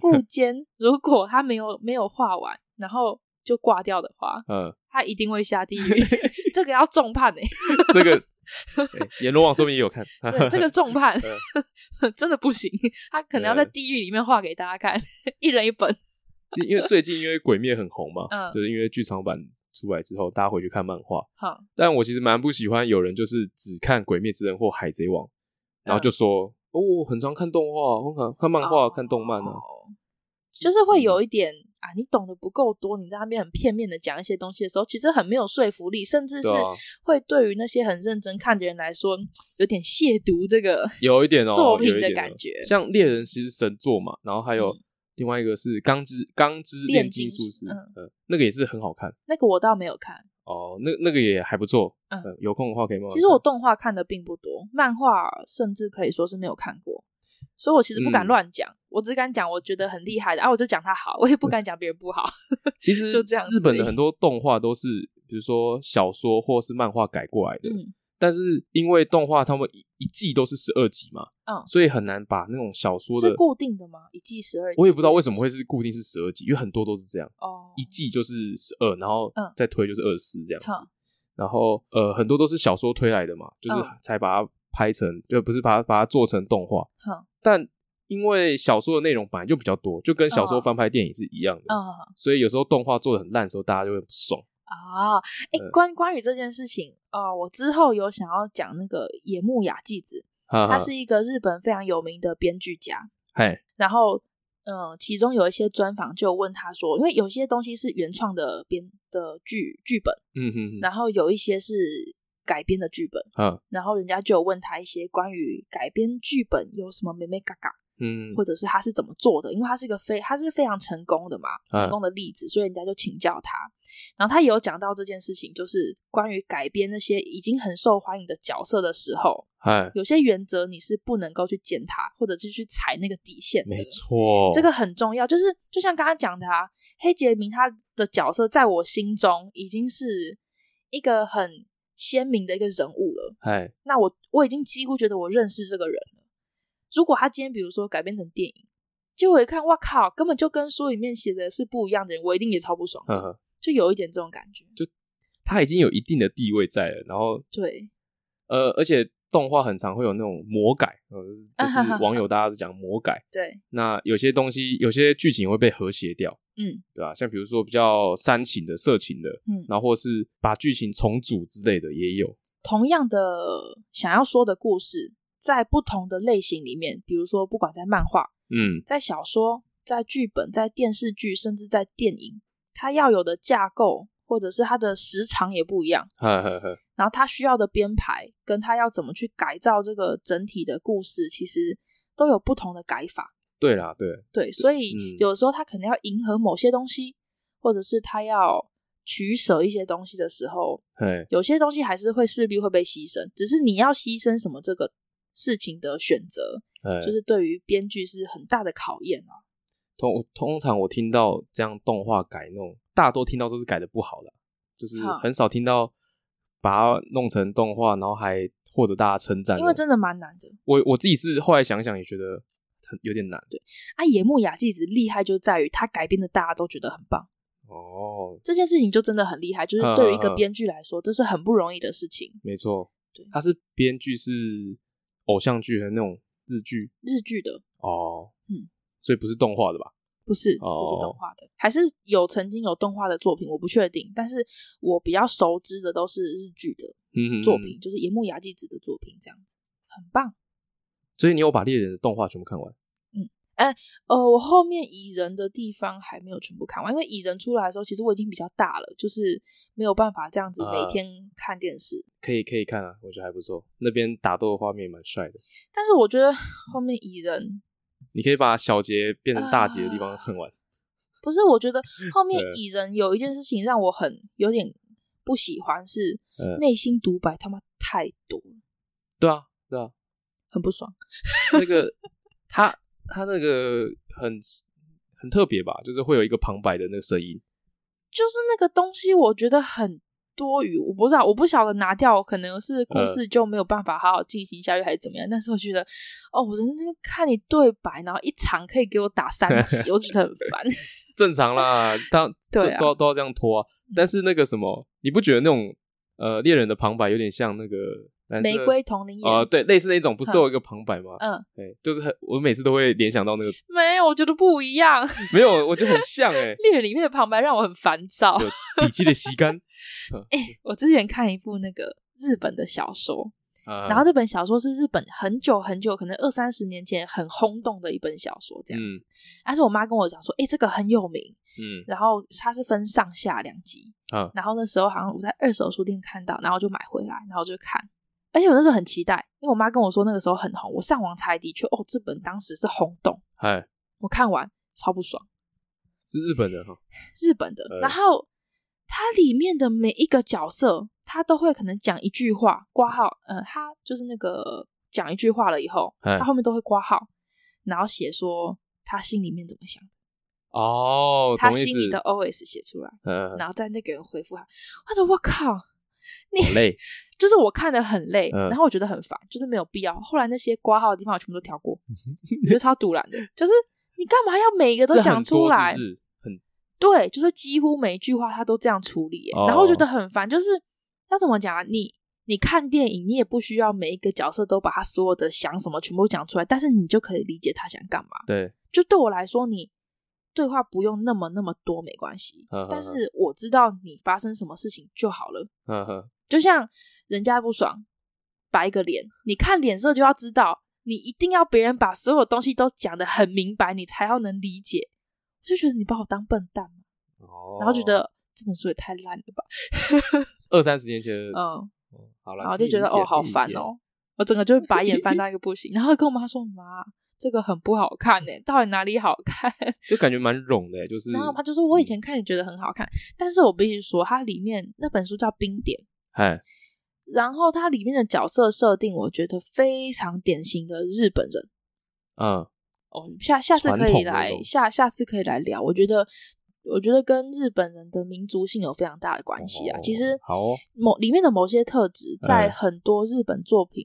富坚如果他没有没有画完，然后就挂掉的话，嗯，他一定会下地狱，这个要重判 哎，这个阎罗王说明也有看，对，这个重判真的不行，他可能要在地狱里面画给大家看，一人一本。因为最近因为鬼灭很红嘛，嗯，就是因为剧场版。出来之后，大家回去看漫画。好，但我其实蛮不喜欢有人就是只看《鬼灭之刃》或《海贼王》，然后就说、嗯、哦，很常看动画，我看看漫画、哦、看动漫啊，就是会有一点、嗯、啊，你懂得不够多，你在那边很片面的讲一些东西的时候，其实很没有说服力，甚至是会对于那些很认真看的人来说，有点亵渎这个有一点哦作品的感觉。像猎人其实神作嘛，然后还有。嗯另外一个是钢之钢之炼金术师，嗯，那个也是很好看。那个我倒没有看哦，那那个也还不错。嗯，有空的话可以慢慢。其实我动画看的并不多，漫画甚至可以说是没有看过，所以我其实不敢乱讲。嗯、我只敢讲我觉得很厉害的啊，我就讲它好，我也不敢讲别人不好。其实 就这样，日本的很多动画都是，比如说小说或是漫画改过来的。嗯。但是因为动画他们一一季都是十二集嘛，嗯，所以很难把那种小说的是固定的吗？一季十二集，我也不知道为什么会是固定是十二集，因为很多都是这样哦，一季就是十二，然后再推就是二十四这样子，嗯、然后呃很多都是小说推来的嘛，就是才把它拍成，嗯、就不是把它把它做成动画，嗯、但因为小说的内容本来就比较多，就跟小说。翻拍电影是一样的，嗯，所以有时候动画做的很烂的时候，大家就会不爽。啊，哎、欸，关关于这件事情，哦、呃，我之后有想要讲那个野木雅纪子，他是一个日本非常有名的编剧家，嘿，然后，嗯、呃，其中有一些专访就问他说，因为有些东西是原创的编的剧剧本，嗯哼哼，然后有一些是改编的剧本，嗯，然后人家就有问他一些关于改编剧本有什么眉眉角角。嗯，或者是他是怎么做的？因为他是一个非他是非常成功的嘛，成功的例子，嗯、所以人家就请教他。然后他也有讲到这件事情，就是关于改编那些已经很受欢迎的角色的时候，嗯、有些原则你是不能够去践踏，或者是去踩那个底线的。没错，这个很重要。就是就像刚刚讲的啊，黑杰明他的角色在我心中已经是一个很鲜明的一个人物了。哎、嗯，那我我已经几乎觉得我认识这个人。如果他今天比如说改编成电影，结果一看，哇靠，根本就跟书里面写的是不一样的人，我一定也超不爽。呵呵就有一点这种感觉。就他已经有一定的地位在了，然后对，呃，而且动画很常会有那种魔改，呃，就是网友大家都讲魔改。对，那有些东西，有些剧情会被和谐掉，嗯，对吧？像比如说比较煽情的、色情的，嗯，然后或是把剧情重组之类的也有。同样的想要说的故事。在不同的类型里面，比如说，不管在漫画，嗯，在小说、在剧本、在电视剧，甚至在电影，它要有的架构或者是它的时长也不一样。呵呵呵。然后它需要的编排，跟它要怎么去改造这个整体的故事，其实都有不同的改法。对啦，对对，所以有的时候他可能要迎合某些东西，或者是他要取舍一些东西的时候，嘿有些东西还是会势必会被牺牲，只是你要牺牲什么这个。事情的选择，欸、就是对于编剧是很大的考验啊。通通常我听到这样动画改弄，大多听到都是改的不好的，就是很少听到把它弄成动画，然后还获得大家称赞。因为真的蛮难的。我我自己是后来想想也觉得很有点难。对啊，野木雅纪子厉害就在于他改编的大家都觉得很棒。哦，这件事情就真的很厉害，就是对于一个编剧来说，呵呵呵这是很不容易的事情。没错，对，他是编剧是。偶像剧和那种日剧，日剧的哦，嗯，所以不是动画的吧？不是，哦、不是动画的，还是有曾经有动画的作品，我不确定。但是我比较熟知的都是日剧的作品，就是野木雅纪子的作品，这样子很棒。所以你有把猎人的动画全部看完？哎，呃，我后面蚁人的地方还没有全部看完，因为蚁人出来的时候，其实我已经比较大了，就是没有办法这样子每天看电视。啊、可以可以看啊，我觉得还不错，那边打斗的画面蛮帅的。但是我觉得后面蚁人，你可以把小杰变成大杰的地方看完。不是，我觉得 后面蚁人有一件事情让我很有点不喜欢，是内心独白他妈太多。对啊，对啊，很不爽。那个 他。他那个很很特别吧，就是会有一个旁白的那个声音，就是那个东西，我觉得很多余。我不知道，我不晓得拿掉，可能是故事就没有办法好好进行下去，还是怎么样。但是我觉得，哦，我在那边看你对白，然后一场可以给我打三集，我觉得很烦。正常啦，他 对、啊、都要都要这样拖啊。但是那个什么，你不觉得那种呃猎人的旁白有点像那个？玫瑰瞳铃眼哦，对，类似那种，不是都有一个旁白吗？嗯，对，就是很，我每次都会联想到那个。没有，我觉得不一样。没有，我觉得很像哎。猎人里面的旁白让我很烦躁。笔记的吸干。哎，我之前看一部那个日本的小说，然后那本小说是日本很久很久，可能二三十年前很轰动的一本小说，这样子。但是我妈跟我讲说，哎，这个很有名。嗯。然后它是分上下两集。嗯。然后那时候好像我在二手书店看到，然后就买回来，然后就看。而且我那时候很期待，因为我妈跟我说那个时候很红。我上网查，的确哦，这本当时是轰动。哎，我看完超不爽。是日本的哈，日本的。然后它里面的每一个角色，他都会可能讲一句话，挂号，呃，他就是那个讲一句话了以后，他后面都会挂号，然后写说他心里面怎么想的。哦，他心里的 OS 写出来，然后在那个人回复他，他说我靠，你累，就是我看的很累，然后我觉得很烦，就是没有必要。后来那些挂号的地方我全部都调过，觉得超堵然的，就是你干嘛要每一个都讲出来？对，就是几乎每一句话他都这样处理，然后我觉得很烦。就是要怎么讲啊？你你看电影，你也不需要每一个角色都把他所有的想什么全部讲出来，但是你就可以理解他想干嘛。对，就对我来说，你对话不用那么那么多没关系，但是我知道你发生什么事情就好了。就像人家不爽，摆一个脸，你看脸色就要知道，你一定要别人把所有东西都讲得很明白，你才要能理解。我就觉得你把我当笨蛋哦，然后觉得这本书也太烂了吧，二三十年前，嗯，好了，然后就觉得哦，好烦哦，我整个就白眼翻到 一个不行，然后跟我妈说：“妈，这个很不好看呢，到底哪里好看？”就感觉蛮冗的，就是。然后我妈就说：“我以前看也觉得很好看，但是我必须说，它里面那本书叫《冰点》，哎，然后它里面的角色设定，我觉得非常典型的日本人，嗯。哦，下下次可以来下下次可以来聊。我觉得，我觉得跟日本人的民族性有非常大的关系啊。哦、其实，好、哦，某里面的某些特质，在很多日本作品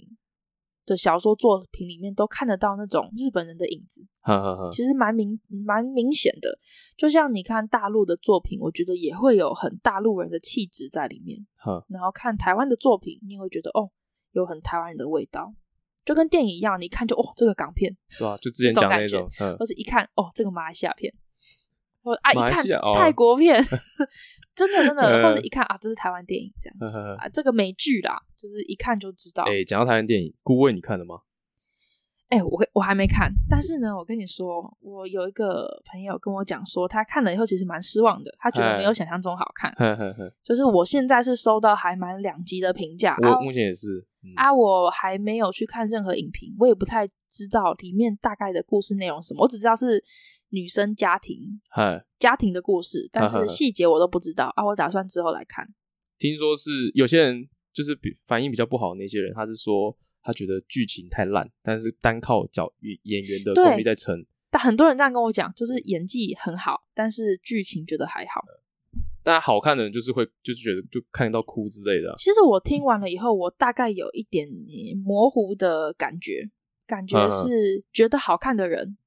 的小说作品里面都看得到那种日本人的影子。呵呵呵其实蛮明蛮明显的。就像你看大陆的作品，我觉得也会有很大陆人的气质在里面。然后看台湾的作品，你也会觉得哦，有很台湾人的味道。就跟电影一样，你一看就哦，这个港片，是吧？就之前讲那种，或是一看哦，这个马来西亚片，或啊一看泰国片，真的真的，或者一看啊，这是台湾电影这样子啊，这个美剧啦，就是一看就知道。哎，讲到台湾电影，顾问你看了吗？哎，我我还没看，但是呢，我跟你说，我有一个朋友跟我讲说，他看了以后其实蛮失望的，他觉得没有想象中好看。就是我现在是收到还蛮两极的评价，我目前也是。嗯、啊，我还没有去看任何影评，我也不太知道里面大概的故事内容什么。我只知道是女生家庭，嘿家庭的故事，但是细节我都不知道。啊，我打算之后来看。听说是有些人就是比反应比较不好的那些人，他是说他觉得剧情太烂，但是单靠角演员的功力在撑。但很多人这样跟我讲，就是演技很好，但是剧情觉得还好。但好看的人就是会，就是觉得就看到哭之类的啊。其实我听完了以后，我大概有一点模糊的感觉，感觉是觉得好看的人，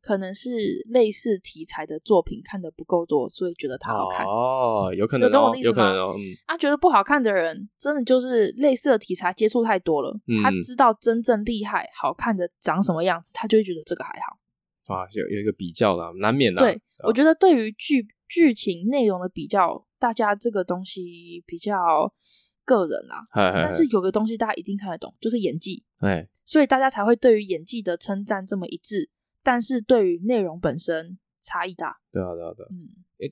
可能是类似题材的作品看的不够多，所以觉得它好看。哦，有可能哦，懂我的意思吗？有可能哦，嗯。啊，觉得不好看的人，真的就是类似的题材接触太多了，嗯，他知道真正厉害、好看的长什么样子，他就会觉得这个还好。啊，有有一个比较啦，难免的。对，我觉得对于剧。剧情内容的比较，大家这个东西比较个人啦。嘿嘿嘿，但是有个东西大家一定看得懂，就是演技。嘿所以大家才会对于演技的称赞这么一致，但是对于内容本身差异大。对啊，对啊，对啊。嗯，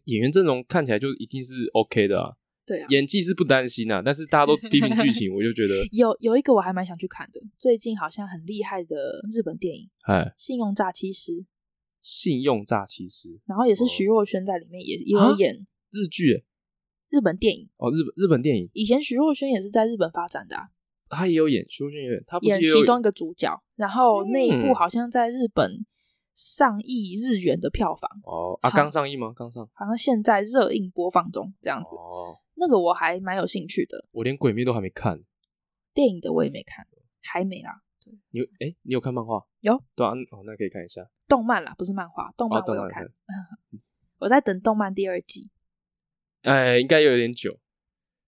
演员阵容看起来就一定是 OK 的啊。对啊，演技是不担心啊，但是大家都批评剧情，我就觉得有有一个我还蛮想去看的，最近好像很厉害的日本电影，哎《信用诈欺师》。信用诈欺师，然后也是徐若瑄在里面也也有演日剧，日本电影哦，日本日本电影。以前徐若瑄也是在日本发展的，她也有演，徐若瑄也有演，他演其中一个主角。然后那一部好像在日本上亿日元的票房。哦啊，刚上映吗？刚上，好像现在热映播放中这样子。哦。那个我还蛮有兴趣的，我连鬼灭都还没看，电影的我也没看，还没啦。你哎，你有看漫画？有，对啊，哦，那可以看一下。动漫啦，不是漫画，动漫我有看，我在等动漫第二季。哎，应该有点久。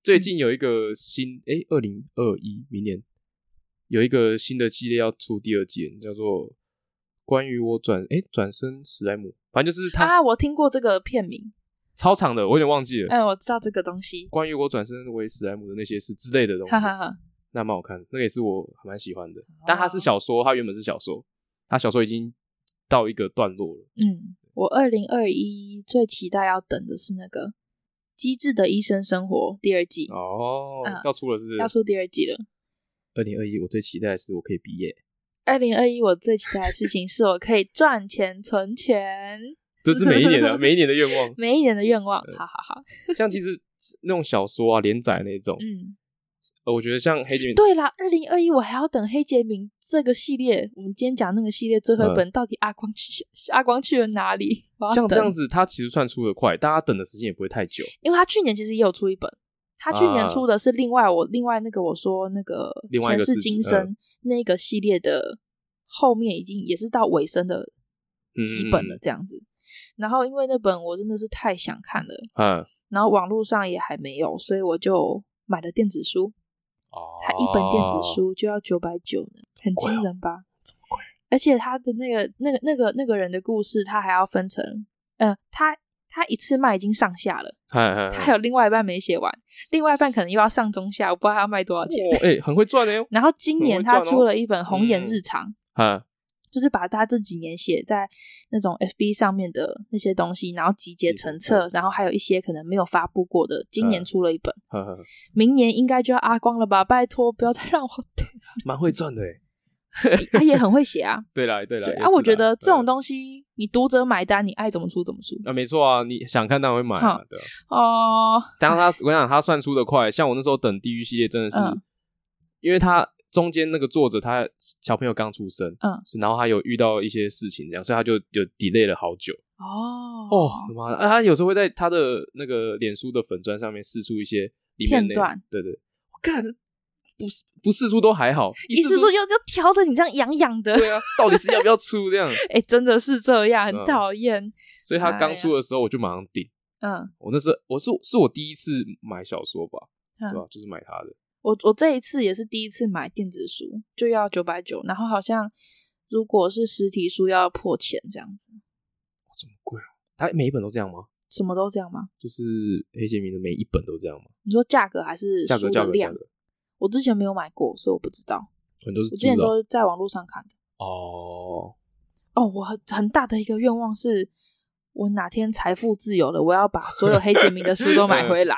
最近有一个新哎，二零二一明年。有一个新的系列要出第二季，叫做《关于我转哎转身史莱姆》，反正就是他啊，我听过这个片名，超长的，我有点忘记了。哎，我知道这个东西，关于我转身为史莱姆的那些事之类的东西。那蛮好看，那个也是我蛮喜欢的。但它是小说，它原本是小说，它小说已经到一个段落了。嗯，我二零二一最期待要等的是那个《机智的医生生活》第二季哦，要出了是，要出第二季了。二零二一我最期待的是我可以毕业。二零二一我最期待的事情是我可以赚钱存钱。这是每一年的 每一年的愿望，每一年的愿望。好好好，像其实那种小说啊，连载那种，嗯。呃，我觉得像黑杰明，对啦，二零二一我还要等黑杰明这个系列。我们今天讲那个系列最后一本，到底阿光去、嗯、阿光去了哪里？像这样子，他其实算出的快，大家等的时间也不会太久。因为他去年其实也有出一本，他去年出的是另外我、啊、另外那个我说那个前世今生、嗯、那个系列的后面已经也是到尾声的几本了这样子。嗯、然后因为那本我真的是太想看了，嗯，然后网络上也还没有，所以我就买了电子书。哦，他一本电子书就要九百九呢，很惊人吧？这么贵！而且他的那个、那个、那个、那个人的故事，他还要分成，呃，他他一次卖已经上下了，他还有另外一半没写完，另外一半可能又要上中下，我不知道他要卖多少钱。哎、欸，很会赚的哟。然后今年他出了一本《红眼日常》，嗯。就是把他这几年写在那种 FB 上面的那些东西，然后集结成册，然后还有一些可能没有发布过的，今年出了一本，明年应该就要阿光了吧？拜托，不要再让我 对。蛮会赚的诶，他也很会写啊。对啦，对啦。对啊，我觉得这种东西，你读者买单，你爱怎么出怎么出。啊，没错啊，你想看当然会买啊。对哦。当他，我想，他算出的快，像我那时候等地狱系列，真的是，嗯、因为他。中间那个作者他小朋友刚出生，嗯，然后他有遇到一些事情，这样，所以他就有 delay 了好久。哦哦，妈的！啊，他有时候会在他的那个脸书的粉砖上面释出一些片段，对对。我看不是不释出都还好，一释出又又挑的你这样痒痒的。对啊，到底是要不要出这样？哎、欸，真的是这样，很讨厌、嗯。所以他刚出的时候我就马上订。嗯，我那是我是是我第一次买小说吧，嗯、对吧？就是买他的。我我这一次也是第一次买电子书，就要九百九，然后好像如果是实体书要破千这样子。哇，这么贵啊！它每一本都这样吗？什么都这样吗？就是黑杰明的每一本都这样吗？你说价格还是价格，价格。我之前没有买过，所以我不知道。很多是我之前都是在网络上看的。哦哦，我很很大的一个愿望是，我哪天财富自由了，我要把所有黑杰明的书都买回来。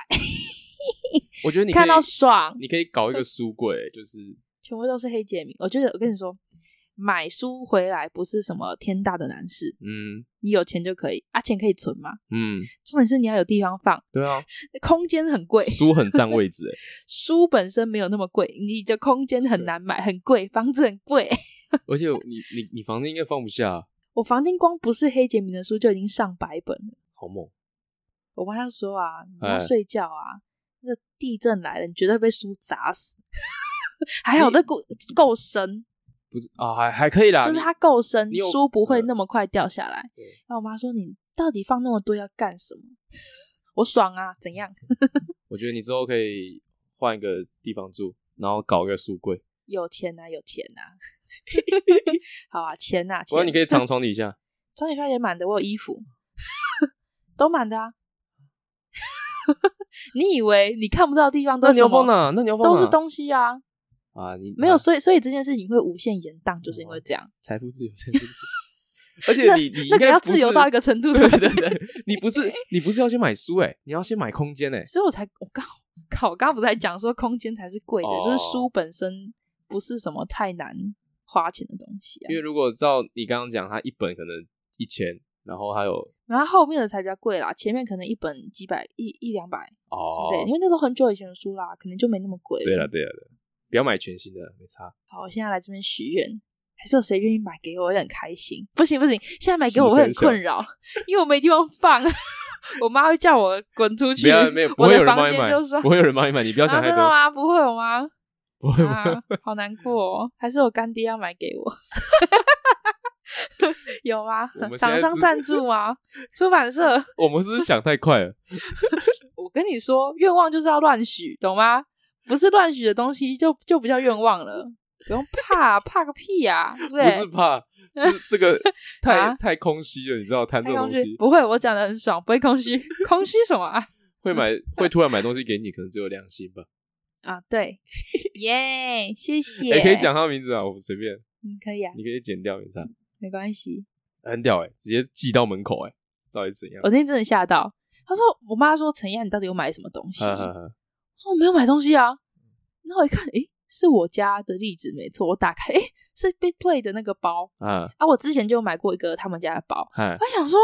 我觉得你 看到爽，你可以搞一个书柜，就是 全部都是黑杰明。我觉得我跟你说，买书回来不是什么天大的难事。嗯，你有钱就可以，啊，钱可以存嘛。嗯，重点是你要有地方放。对啊，空间很贵，书很占位置。书本身没有那么贵，你的空间很难买，很贵，房子很贵。而且你你你房间应该放不下。我房间光不是黑杰明的书就已经上百本了，好猛！我妈说啊，你要睡觉啊。那个地震来了，你绝对被书砸死。还好这够够深，不是啊、哦，还还可以啦。就是它够深，书不会那么快掉下来。然后我妈说：“你到底放那么多要干什么？” 我爽啊，怎样？我觉得你之后可以换一个地方住，然后搞一个书柜。有钱呐，有钱呐。好啊，钱呐，钱。我说你可以藏床底下，床底下也满的，我有衣服，都满的啊。你以为你看不到的地方都是什么？那你要放哪？那你要放？都是东西啊！啊，你没有，所以所以这件事情会无限延宕，就是因为这样。财富自由，这件事情。而且你你应该要自由到一个程度，对对对。你不是 你不是要先买书诶，你要先买空间诶。所以我才我刚靠，我刚刚不是在讲说空间才是贵的，就是书本身不是什么太难花钱的东西啊。因为如果照你刚刚讲，它一本可能一千。然后还有，然后后面的才比较贵啦，前面可能一本几百一一两百哦之类，因为那时候很久以前的书啦，可能就没那么贵。对了对了对，不要买全新的，没差。好，我现在来这边许愿，还是有谁愿意买给我，我会很开心。不行不行，现在买给我会很困扰，因为我没地方放，我妈会叫我滚出去。没有，我的房间就说不会有人帮你买，你不要想太多。真的吗？不会有吗？不会吗？好难过哦，还是我干爹要买给我。有吗？厂商赞助吗？出版社？我们是不是想太快了？我跟你说，愿望就是要乱许，懂吗？不是乱许的东西就就不叫愿望了。不用怕，怕个屁呀、啊！对不对？不是怕，是 这个太、啊、太空虚了，你知道？谈这种东西不会，我讲的很爽，不会空虚。空虚什么啊？会买会突然买东西给你，可能只有良心吧。啊，对，耶、yeah，谢谢。哎、欸，可以讲他的名字啊，我随便。嗯，可以啊，你可以剪掉，没差。没关系，很屌哎、欸，直接寄到门口哎、欸，到底怎样？我那天真的吓到，他说：“我妈说陈燕，你到底有买什么东西？”呵呵呵我说：“我没有买东西啊。”然后我一看，诶，是我家的地址没错。我打开，诶，是 Big Play 的那个包。嗯、啊，我之前就买过一个他们家的包。我还想说，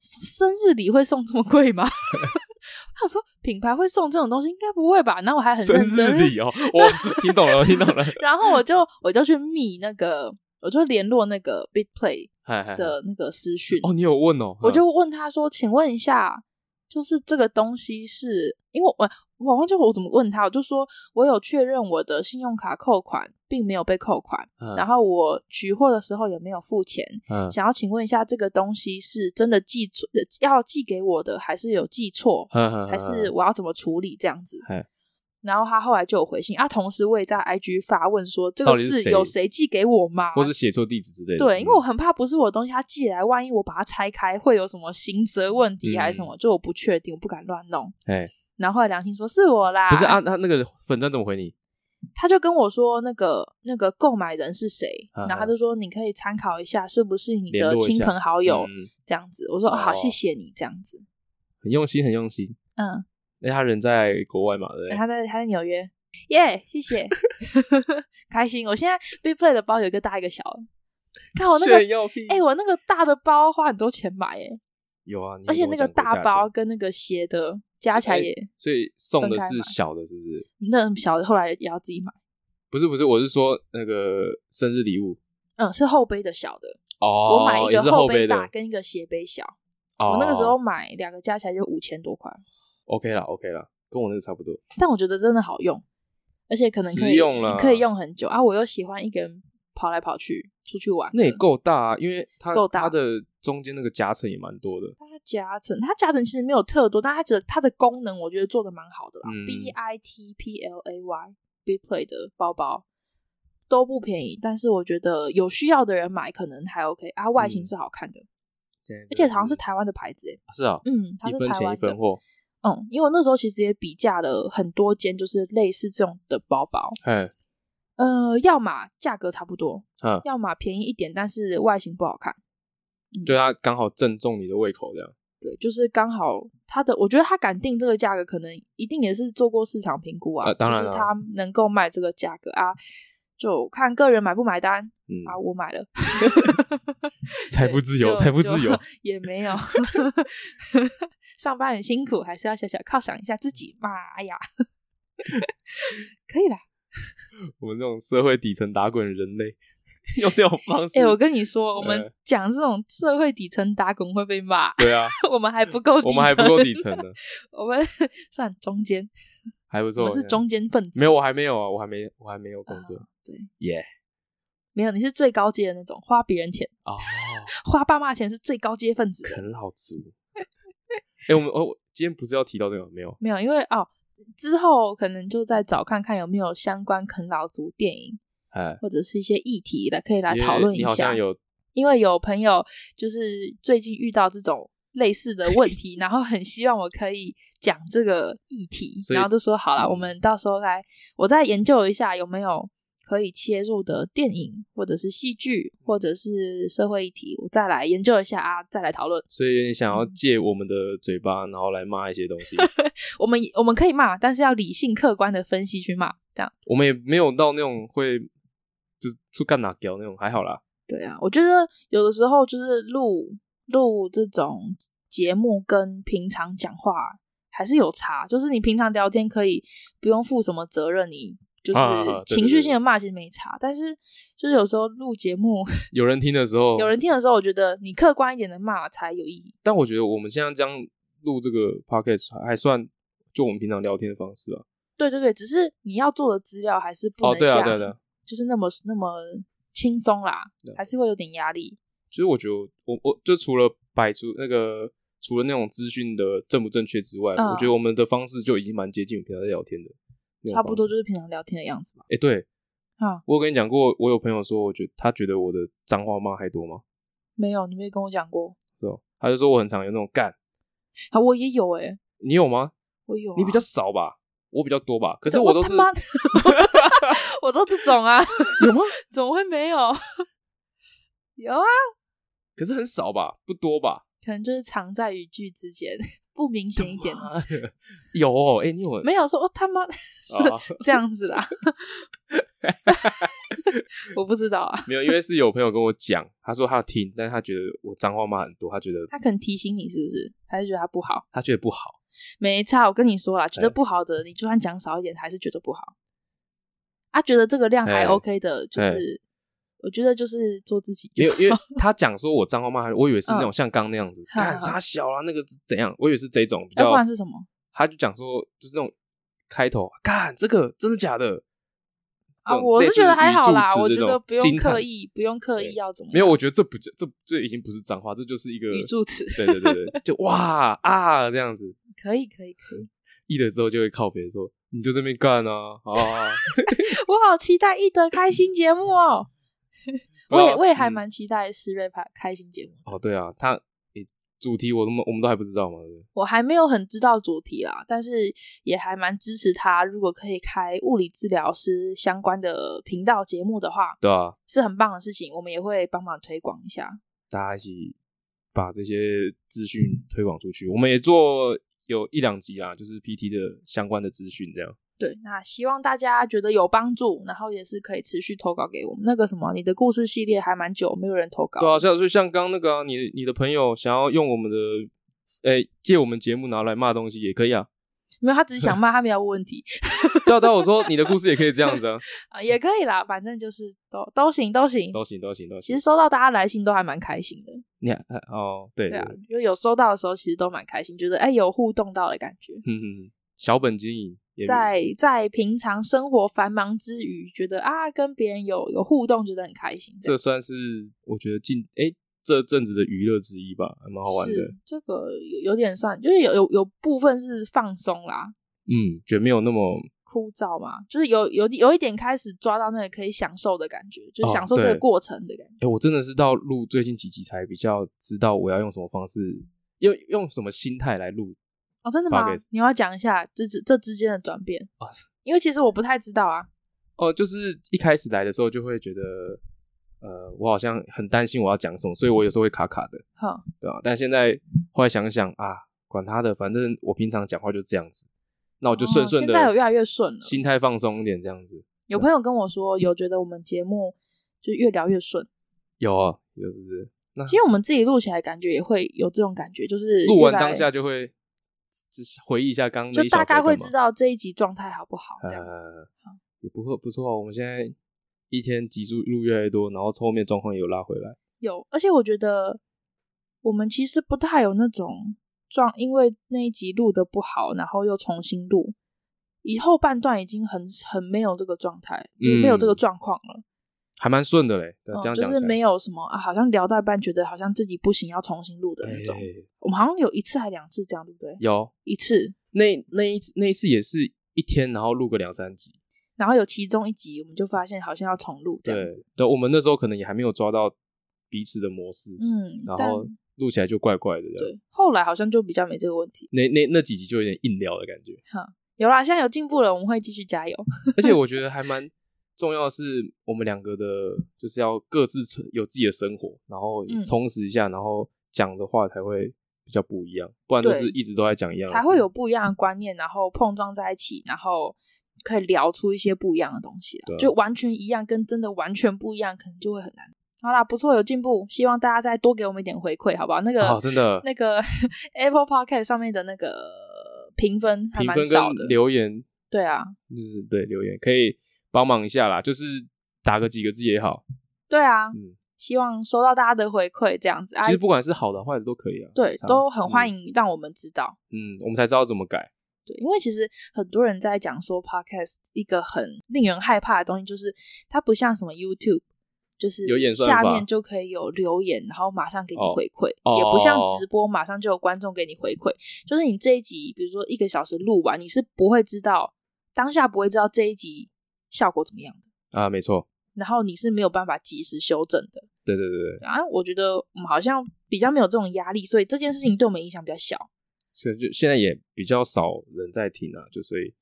生日礼会送这么贵吗？他说品牌会送这种东西，应该不会吧？然后我还很认真生日礼哦，我 听懂了，我听懂了。然后我就我就去密那个，我就联络那个 Big Play 的那个私讯哦，你有问哦？我就问他说，请问一下，就是这个东西是因为我。我忘记我怎么问他，我就说我有确认我的信用卡扣款并没有被扣款，嗯、然后我取货的时候也没有付钱，嗯、想要请问一下这个东西是真的寄错要寄给我的，还是有寄错，嗯、还是我要怎么处理这样子？嗯、然后他后来就有回信啊，同时我也在 IG 发问说这个是有谁寄给我吗？或是写错地址之类的？对，因为我很怕不是我的东西，他寄来，万一我把它拆开会有什么刑责问题还是什么？嗯、就我不确定，我不敢乱弄。哎然后后来良心说是我啦，不是啊？他那个粉专怎么回你？他就跟我说那个那个购买人是谁，啊、然后他就说你可以参考一下是不是你的亲朋好友这样子。我说、哦、好，谢谢你这样子，很用心，很用心。嗯，那他人在国外嘛？对，他在他在纽约。耶、谢谢，开心。我现在 Big Play 的包有一个大一个小，看我那个，哎、欸，我那个大的包花很多钱买，哎，有啊，而且那个大包跟那个斜的。加起来也，所以送的是小的，是不是？那小的后来也要自己买。不是不是，我是说那个生日礼物。嗯，是后背的小的。哦，我买一个后背大跟一个斜背小。我那个时候买两个加起来就五千多块。OK 啦，OK 啦，跟我那个差不多。但我觉得真的好用，而且可能可以用了，可以用很久啊！我又喜欢一个人跑来跑去出去玩，那也够大，啊因为它够大，它的中间那个夹层也蛮多的。夹层，它加成其实没有特多，但它只它的功能我觉得做的蛮好的啦。嗯、B I T P L A Y Big Play 的包包都不便宜，但是我觉得有需要的人买可能还 OK 啊，外形是好看的，嗯、而且好像是台湾的牌子诶，是啊，嗯，它是台湾的，嗯，因为我那时候其实也比价了很多间，就是类似这种的包包，嗯，呃，要么价格差不多，嗯，要么便宜一点，但是外形不好看。对，它刚好正中你的胃口，这样。对，就是刚好他的，我觉得他敢定这个价格，可能一定也是做过市场评估啊。当然，就是他能够卖这个价格啊，就看个人买不买单。嗯啊，我买了，财富自由，财富自由也没有。上班很辛苦，还是要小小犒赏一下自己嘛。哎呀，可以啦。我们这种社会底层打滚的人类。用这种方式，哎、欸，我跟你说，我们讲这种社会底层打工会被骂。对啊，我们还不够，我们还不够底层呢。我们 算中间，还不错。我是中间分子。没有，我还没有啊，我还没，我还没有工作。啊、对，耶，Yeah 没有，你是最高阶的那种，花别人钱哦，花爸妈钱是最高阶分子，啃老族。哎、欸，我们哦，今天不是要提到这个？没有，没有，因为哦，之后可能就再找看看有没有相关啃老族电影。或者是一些议题来可以来讨论一下，因为有朋友就是最近遇到这种类似的问题，然后很希望我可以讲这个议题，然后就说好了，我们到时候来，我再研究一下有没有可以切入的电影，或者是戏剧，或者是社会议题，我再来研究一下啊，再来讨论。所以你想要借我们的嘴巴，然后来骂一些东西，我们我们可以骂，但是要理性客观的分析去骂，这样。我们也没有到那种会。就是出干哪屌那种还好啦。对啊，我觉得有的时候就是录录这种节目跟平常讲话还是有差。就是你平常聊天可以不用负什么责任，你就是情绪性的骂其实没差。但是就是有时候录节目有人听的时候，有人听的时候，我觉得你客观一点的骂才有意义。但我觉得我们现在这样录这个 podcast 还算就我们平常聊天的方式啊。对对对，只是你要做的资料还是不能像。哦，对啊，对的。就是那么那么轻松啦，对还是会有点压力。其实我觉得我，我我就除了摆出那个，除了那种资讯的正不正确之外，嗯、我觉得我们的方式就已经蛮接近平常在聊天的，差不多就是平常聊天的样子吧。哎、欸，对，啊，我有跟你讲过，我有朋友说，我觉得他觉得我的脏话骂还多吗？没有，你没跟我讲过。是哦，他就说我很常有那种干。啊，我也有哎、欸。你有吗？我有、啊。你比较少吧？我比较多吧？可是我都是。我都这种啊，有吗？怎么会没有？有啊，可是很少吧，不多吧？可能就是藏在语句之间，不明显一点。有哦，哎、欸，你有没有说？我他妈是这样子啦。我不知道啊，没有，因为是有朋友跟我讲，他说他要听，但是他觉得我脏话骂很多，他觉得他可能提醒你是不是？还是觉得他不好？他觉得不好，没差。我跟你说啦，觉得不好的，你就算讲少一点，还是觉得不好。他觉得这个量还 OK 的，就是我觉得就是做自己。因为因为他讲说我脏话骂，我以为是那种像刚那样子，干啥小啊，那个怎样？我以为是这种比较。不管是什么，他就讲说就是那种开头，干这个真的假的？啊，我是觉得还好啦，我觉得不用刻意，不用刻意要怎么。没有，我觉得这不这这已经不是脏话，这就是一个语助词。对对对对，就 哇啊这样子。可以可以可以。译了之后就会靠别人说，你就这边干啊啊！我好期待一德开心节目哦。我也我也还蛮期待思瑞派开新节目。哦，对啊，他。主题我都我们都还不知道吗？我还没有很知道主题啦，但是也还蛮支持他。如果可以开物理治疗师相关的频道节目的话，对啊，是很棒的事情。我们也会帮忙推广一下，大家一起把这些资讯推广出去。我们也做有一两集啦，就是 PT 的相关的资讯这样。对，那希望大家觉得有帮助，然后也是可以持续投稿给我们。那个什么，你的故事系列还蛮久，没有人投稿。对啊，像就像刚那个、啊、你你的朋友想要用我们的，诶借我们节目拿来骂东西也可以啊。没有，他只是想 骂，他没有问题。对啊，对啊，我说你的故事也可以这样子啊。啊，也可以啦，反正就是都都行，都行，都行，都行，都行。其实收到大家来信都还蛮开心的。你看，哦，对对，啊，因为有收到的时候，其实都蛮开心，觉得哎有互动到的感觉。嗯嗯，小本经营。在在平常生活繁忙之余，觉得啊，跟别人有有互动，觉得很开心。这算是我觉得近哎、欸、这阵子的娱乐之一吧，还蛮好玩的。这个有有点算，就是有有有部分是放松啦。嗯，觉得没有那么枯燥嘛，就是有有有一点开始抓到那个可以享受的感觉，就是享受这个过程的感觉。哎、哦欸，我真的是到录最近几集才比较知道我要用什么方式，用用什么心态来录。哦，真的吗？你要讲一下这这这之间的转变啊？因为其实我不太知道啊。哦，就是一开始来的时候就会觉得，呃，我好像很担心我要讲什么，所以我有时候会卡卡的。好，对吧？但现在后来想想啊，管他的，反正我平常讲话就这样子，那我就顺顺的。现在有越来越顺了，心态放松一点，这样子。有朋友跟我说，有觉得我们节目就越聊越顺。有啊，有是不是？那其实我们自己录起来感觉也会有这种感觉，就是录完当下就会。只是回忆一下刚刚，就大概会知道这一集状态好不好，这样。呃，也不错，不错。我们现在一天集数录越来越多，然后后面状况也有拉回来。有，而且我觉得我们其实不太有那种状，因为那一集录的不好，然后又重新录，以后半段已经很很没有这个状态，嗯，没有这个状况了。还蛮顺的嘞，对，这样讲就是没有什么啊，好像聊到一半觉得好像自己不行，要重新录的那种。我们好像有一次还两次这样，对不对？有一次，那那一次那一次也是一天，然后录个两三集，然后有其中一集我们就发现好像要重录这样子。对，我们那时候可能也还没有抓到彼此的模式，嗯，然后录起来就怪怪的。对，后来好像就比较没这个问题。那那那几集就有点硬聊的感觉。哈，有啦，现在有进步了，我们会继续加油。而且我 觉得还蛮。重要的是，我们两个的，就是要各自有自己的生活，然后充实一下，嗯、然后讲的话才会比较不一样，不然都是一直都在讲一样，才会有不一样的观念，然后碰撞在一起，然后可以聊出一些不一样的东西。就完全一样，跟真的完全不一样，可能就会很难。好啦，不错，有进步，希望大家再多给我们一点回馈，好不好？那个、哦、真的，那个 Apple Podcast 上面的那个评分还蛮少的，留言，对啊，就是对留言可以。帮忙一下啦，就是打个几个字也好。对啊，嗯，希望收到大家的回馈，这样子。其实不管是好的坏的都可以啊。对，都很欢迎让我们知道。嗯，我们才知道怎么改。对，因为其实很多人在讲说，Podcast 一个很令人害怕的东西，就是它不像什么 YouTube，就是下面就可以有留言，然后马上给你回馈，哦，也不像直播马上就有观众给你回馈。就是你这一集，比如说一个小时录完，你是不会知道当下不会知道这一集。效果怎么样的啊？没错，然后你是没有办法及时修正的。对对对对啊！我觉得我们好像比较没有这种压力，所以这件事情对我们影响比较小。所以就现在也比较少人在听啊，就所以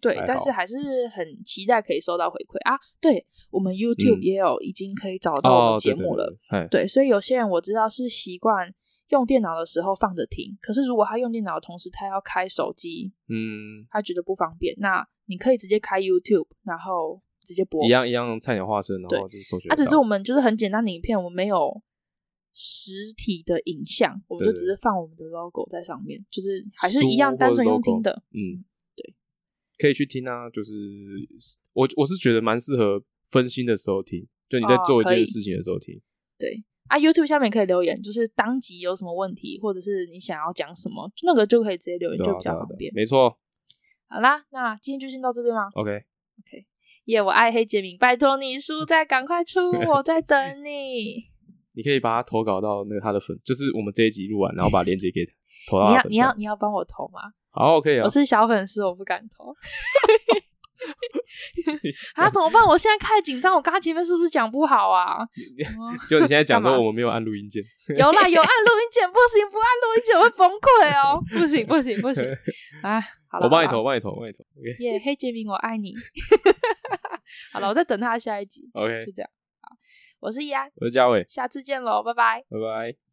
对，但是还是很期待可以收到回馈啊。对，我们 YouTube 也有已经可以找到我们节目了。嗯哦、对，对，对，对，所以有些人我知道是习惯用电脑的时候放着听，可是如果他用电脑的同时他要开手机，嗯，他觉得不方便，那。你可以直接开 YouTube，然后直直接播，一样一样菜鸟化身，然后就是搜寻。啊，只是我们就是很简单的影片，我们没有实体的影像，我们就只是放我们的 logo 在上面，就是还是一样单纯用听的。嗯，对，可以去听啊，就是我我是觉得蛮适合分心的时候听，就你在做一件事情的时候听。对啊，YouTube 下面可以留言，就是当集有什么问题，或者是你想要讲什么，那个就可以直接留言，就比较方便。没错。好啦，那今天就先到这边吗？OK，OK，耶，我爱黑杰明，拜托你书再赶快出，我在等你。你可以把他投稿到那个他的粉，就是我们这一集录完，然后把链接给他 投到。你要你要你要帮我投吗？好，OK 啊。我是小粉丝，我不敢投。啊，怎么办？我现在开始紧张，我刚刚前面是不是讲不好啊？就你现在讲说我们没有按录音键，有啦，有按录音键，不行，不按录音键我会崩溃哦，不行，不行，不行啊！好了，我帮你投，我帮你投，帮你投。耶，黑杰明，我爱你。好了，我在等他下一集。OK，就这样。好，我是依安，我是嘉伟，下次见喽，拜拜，拜拜。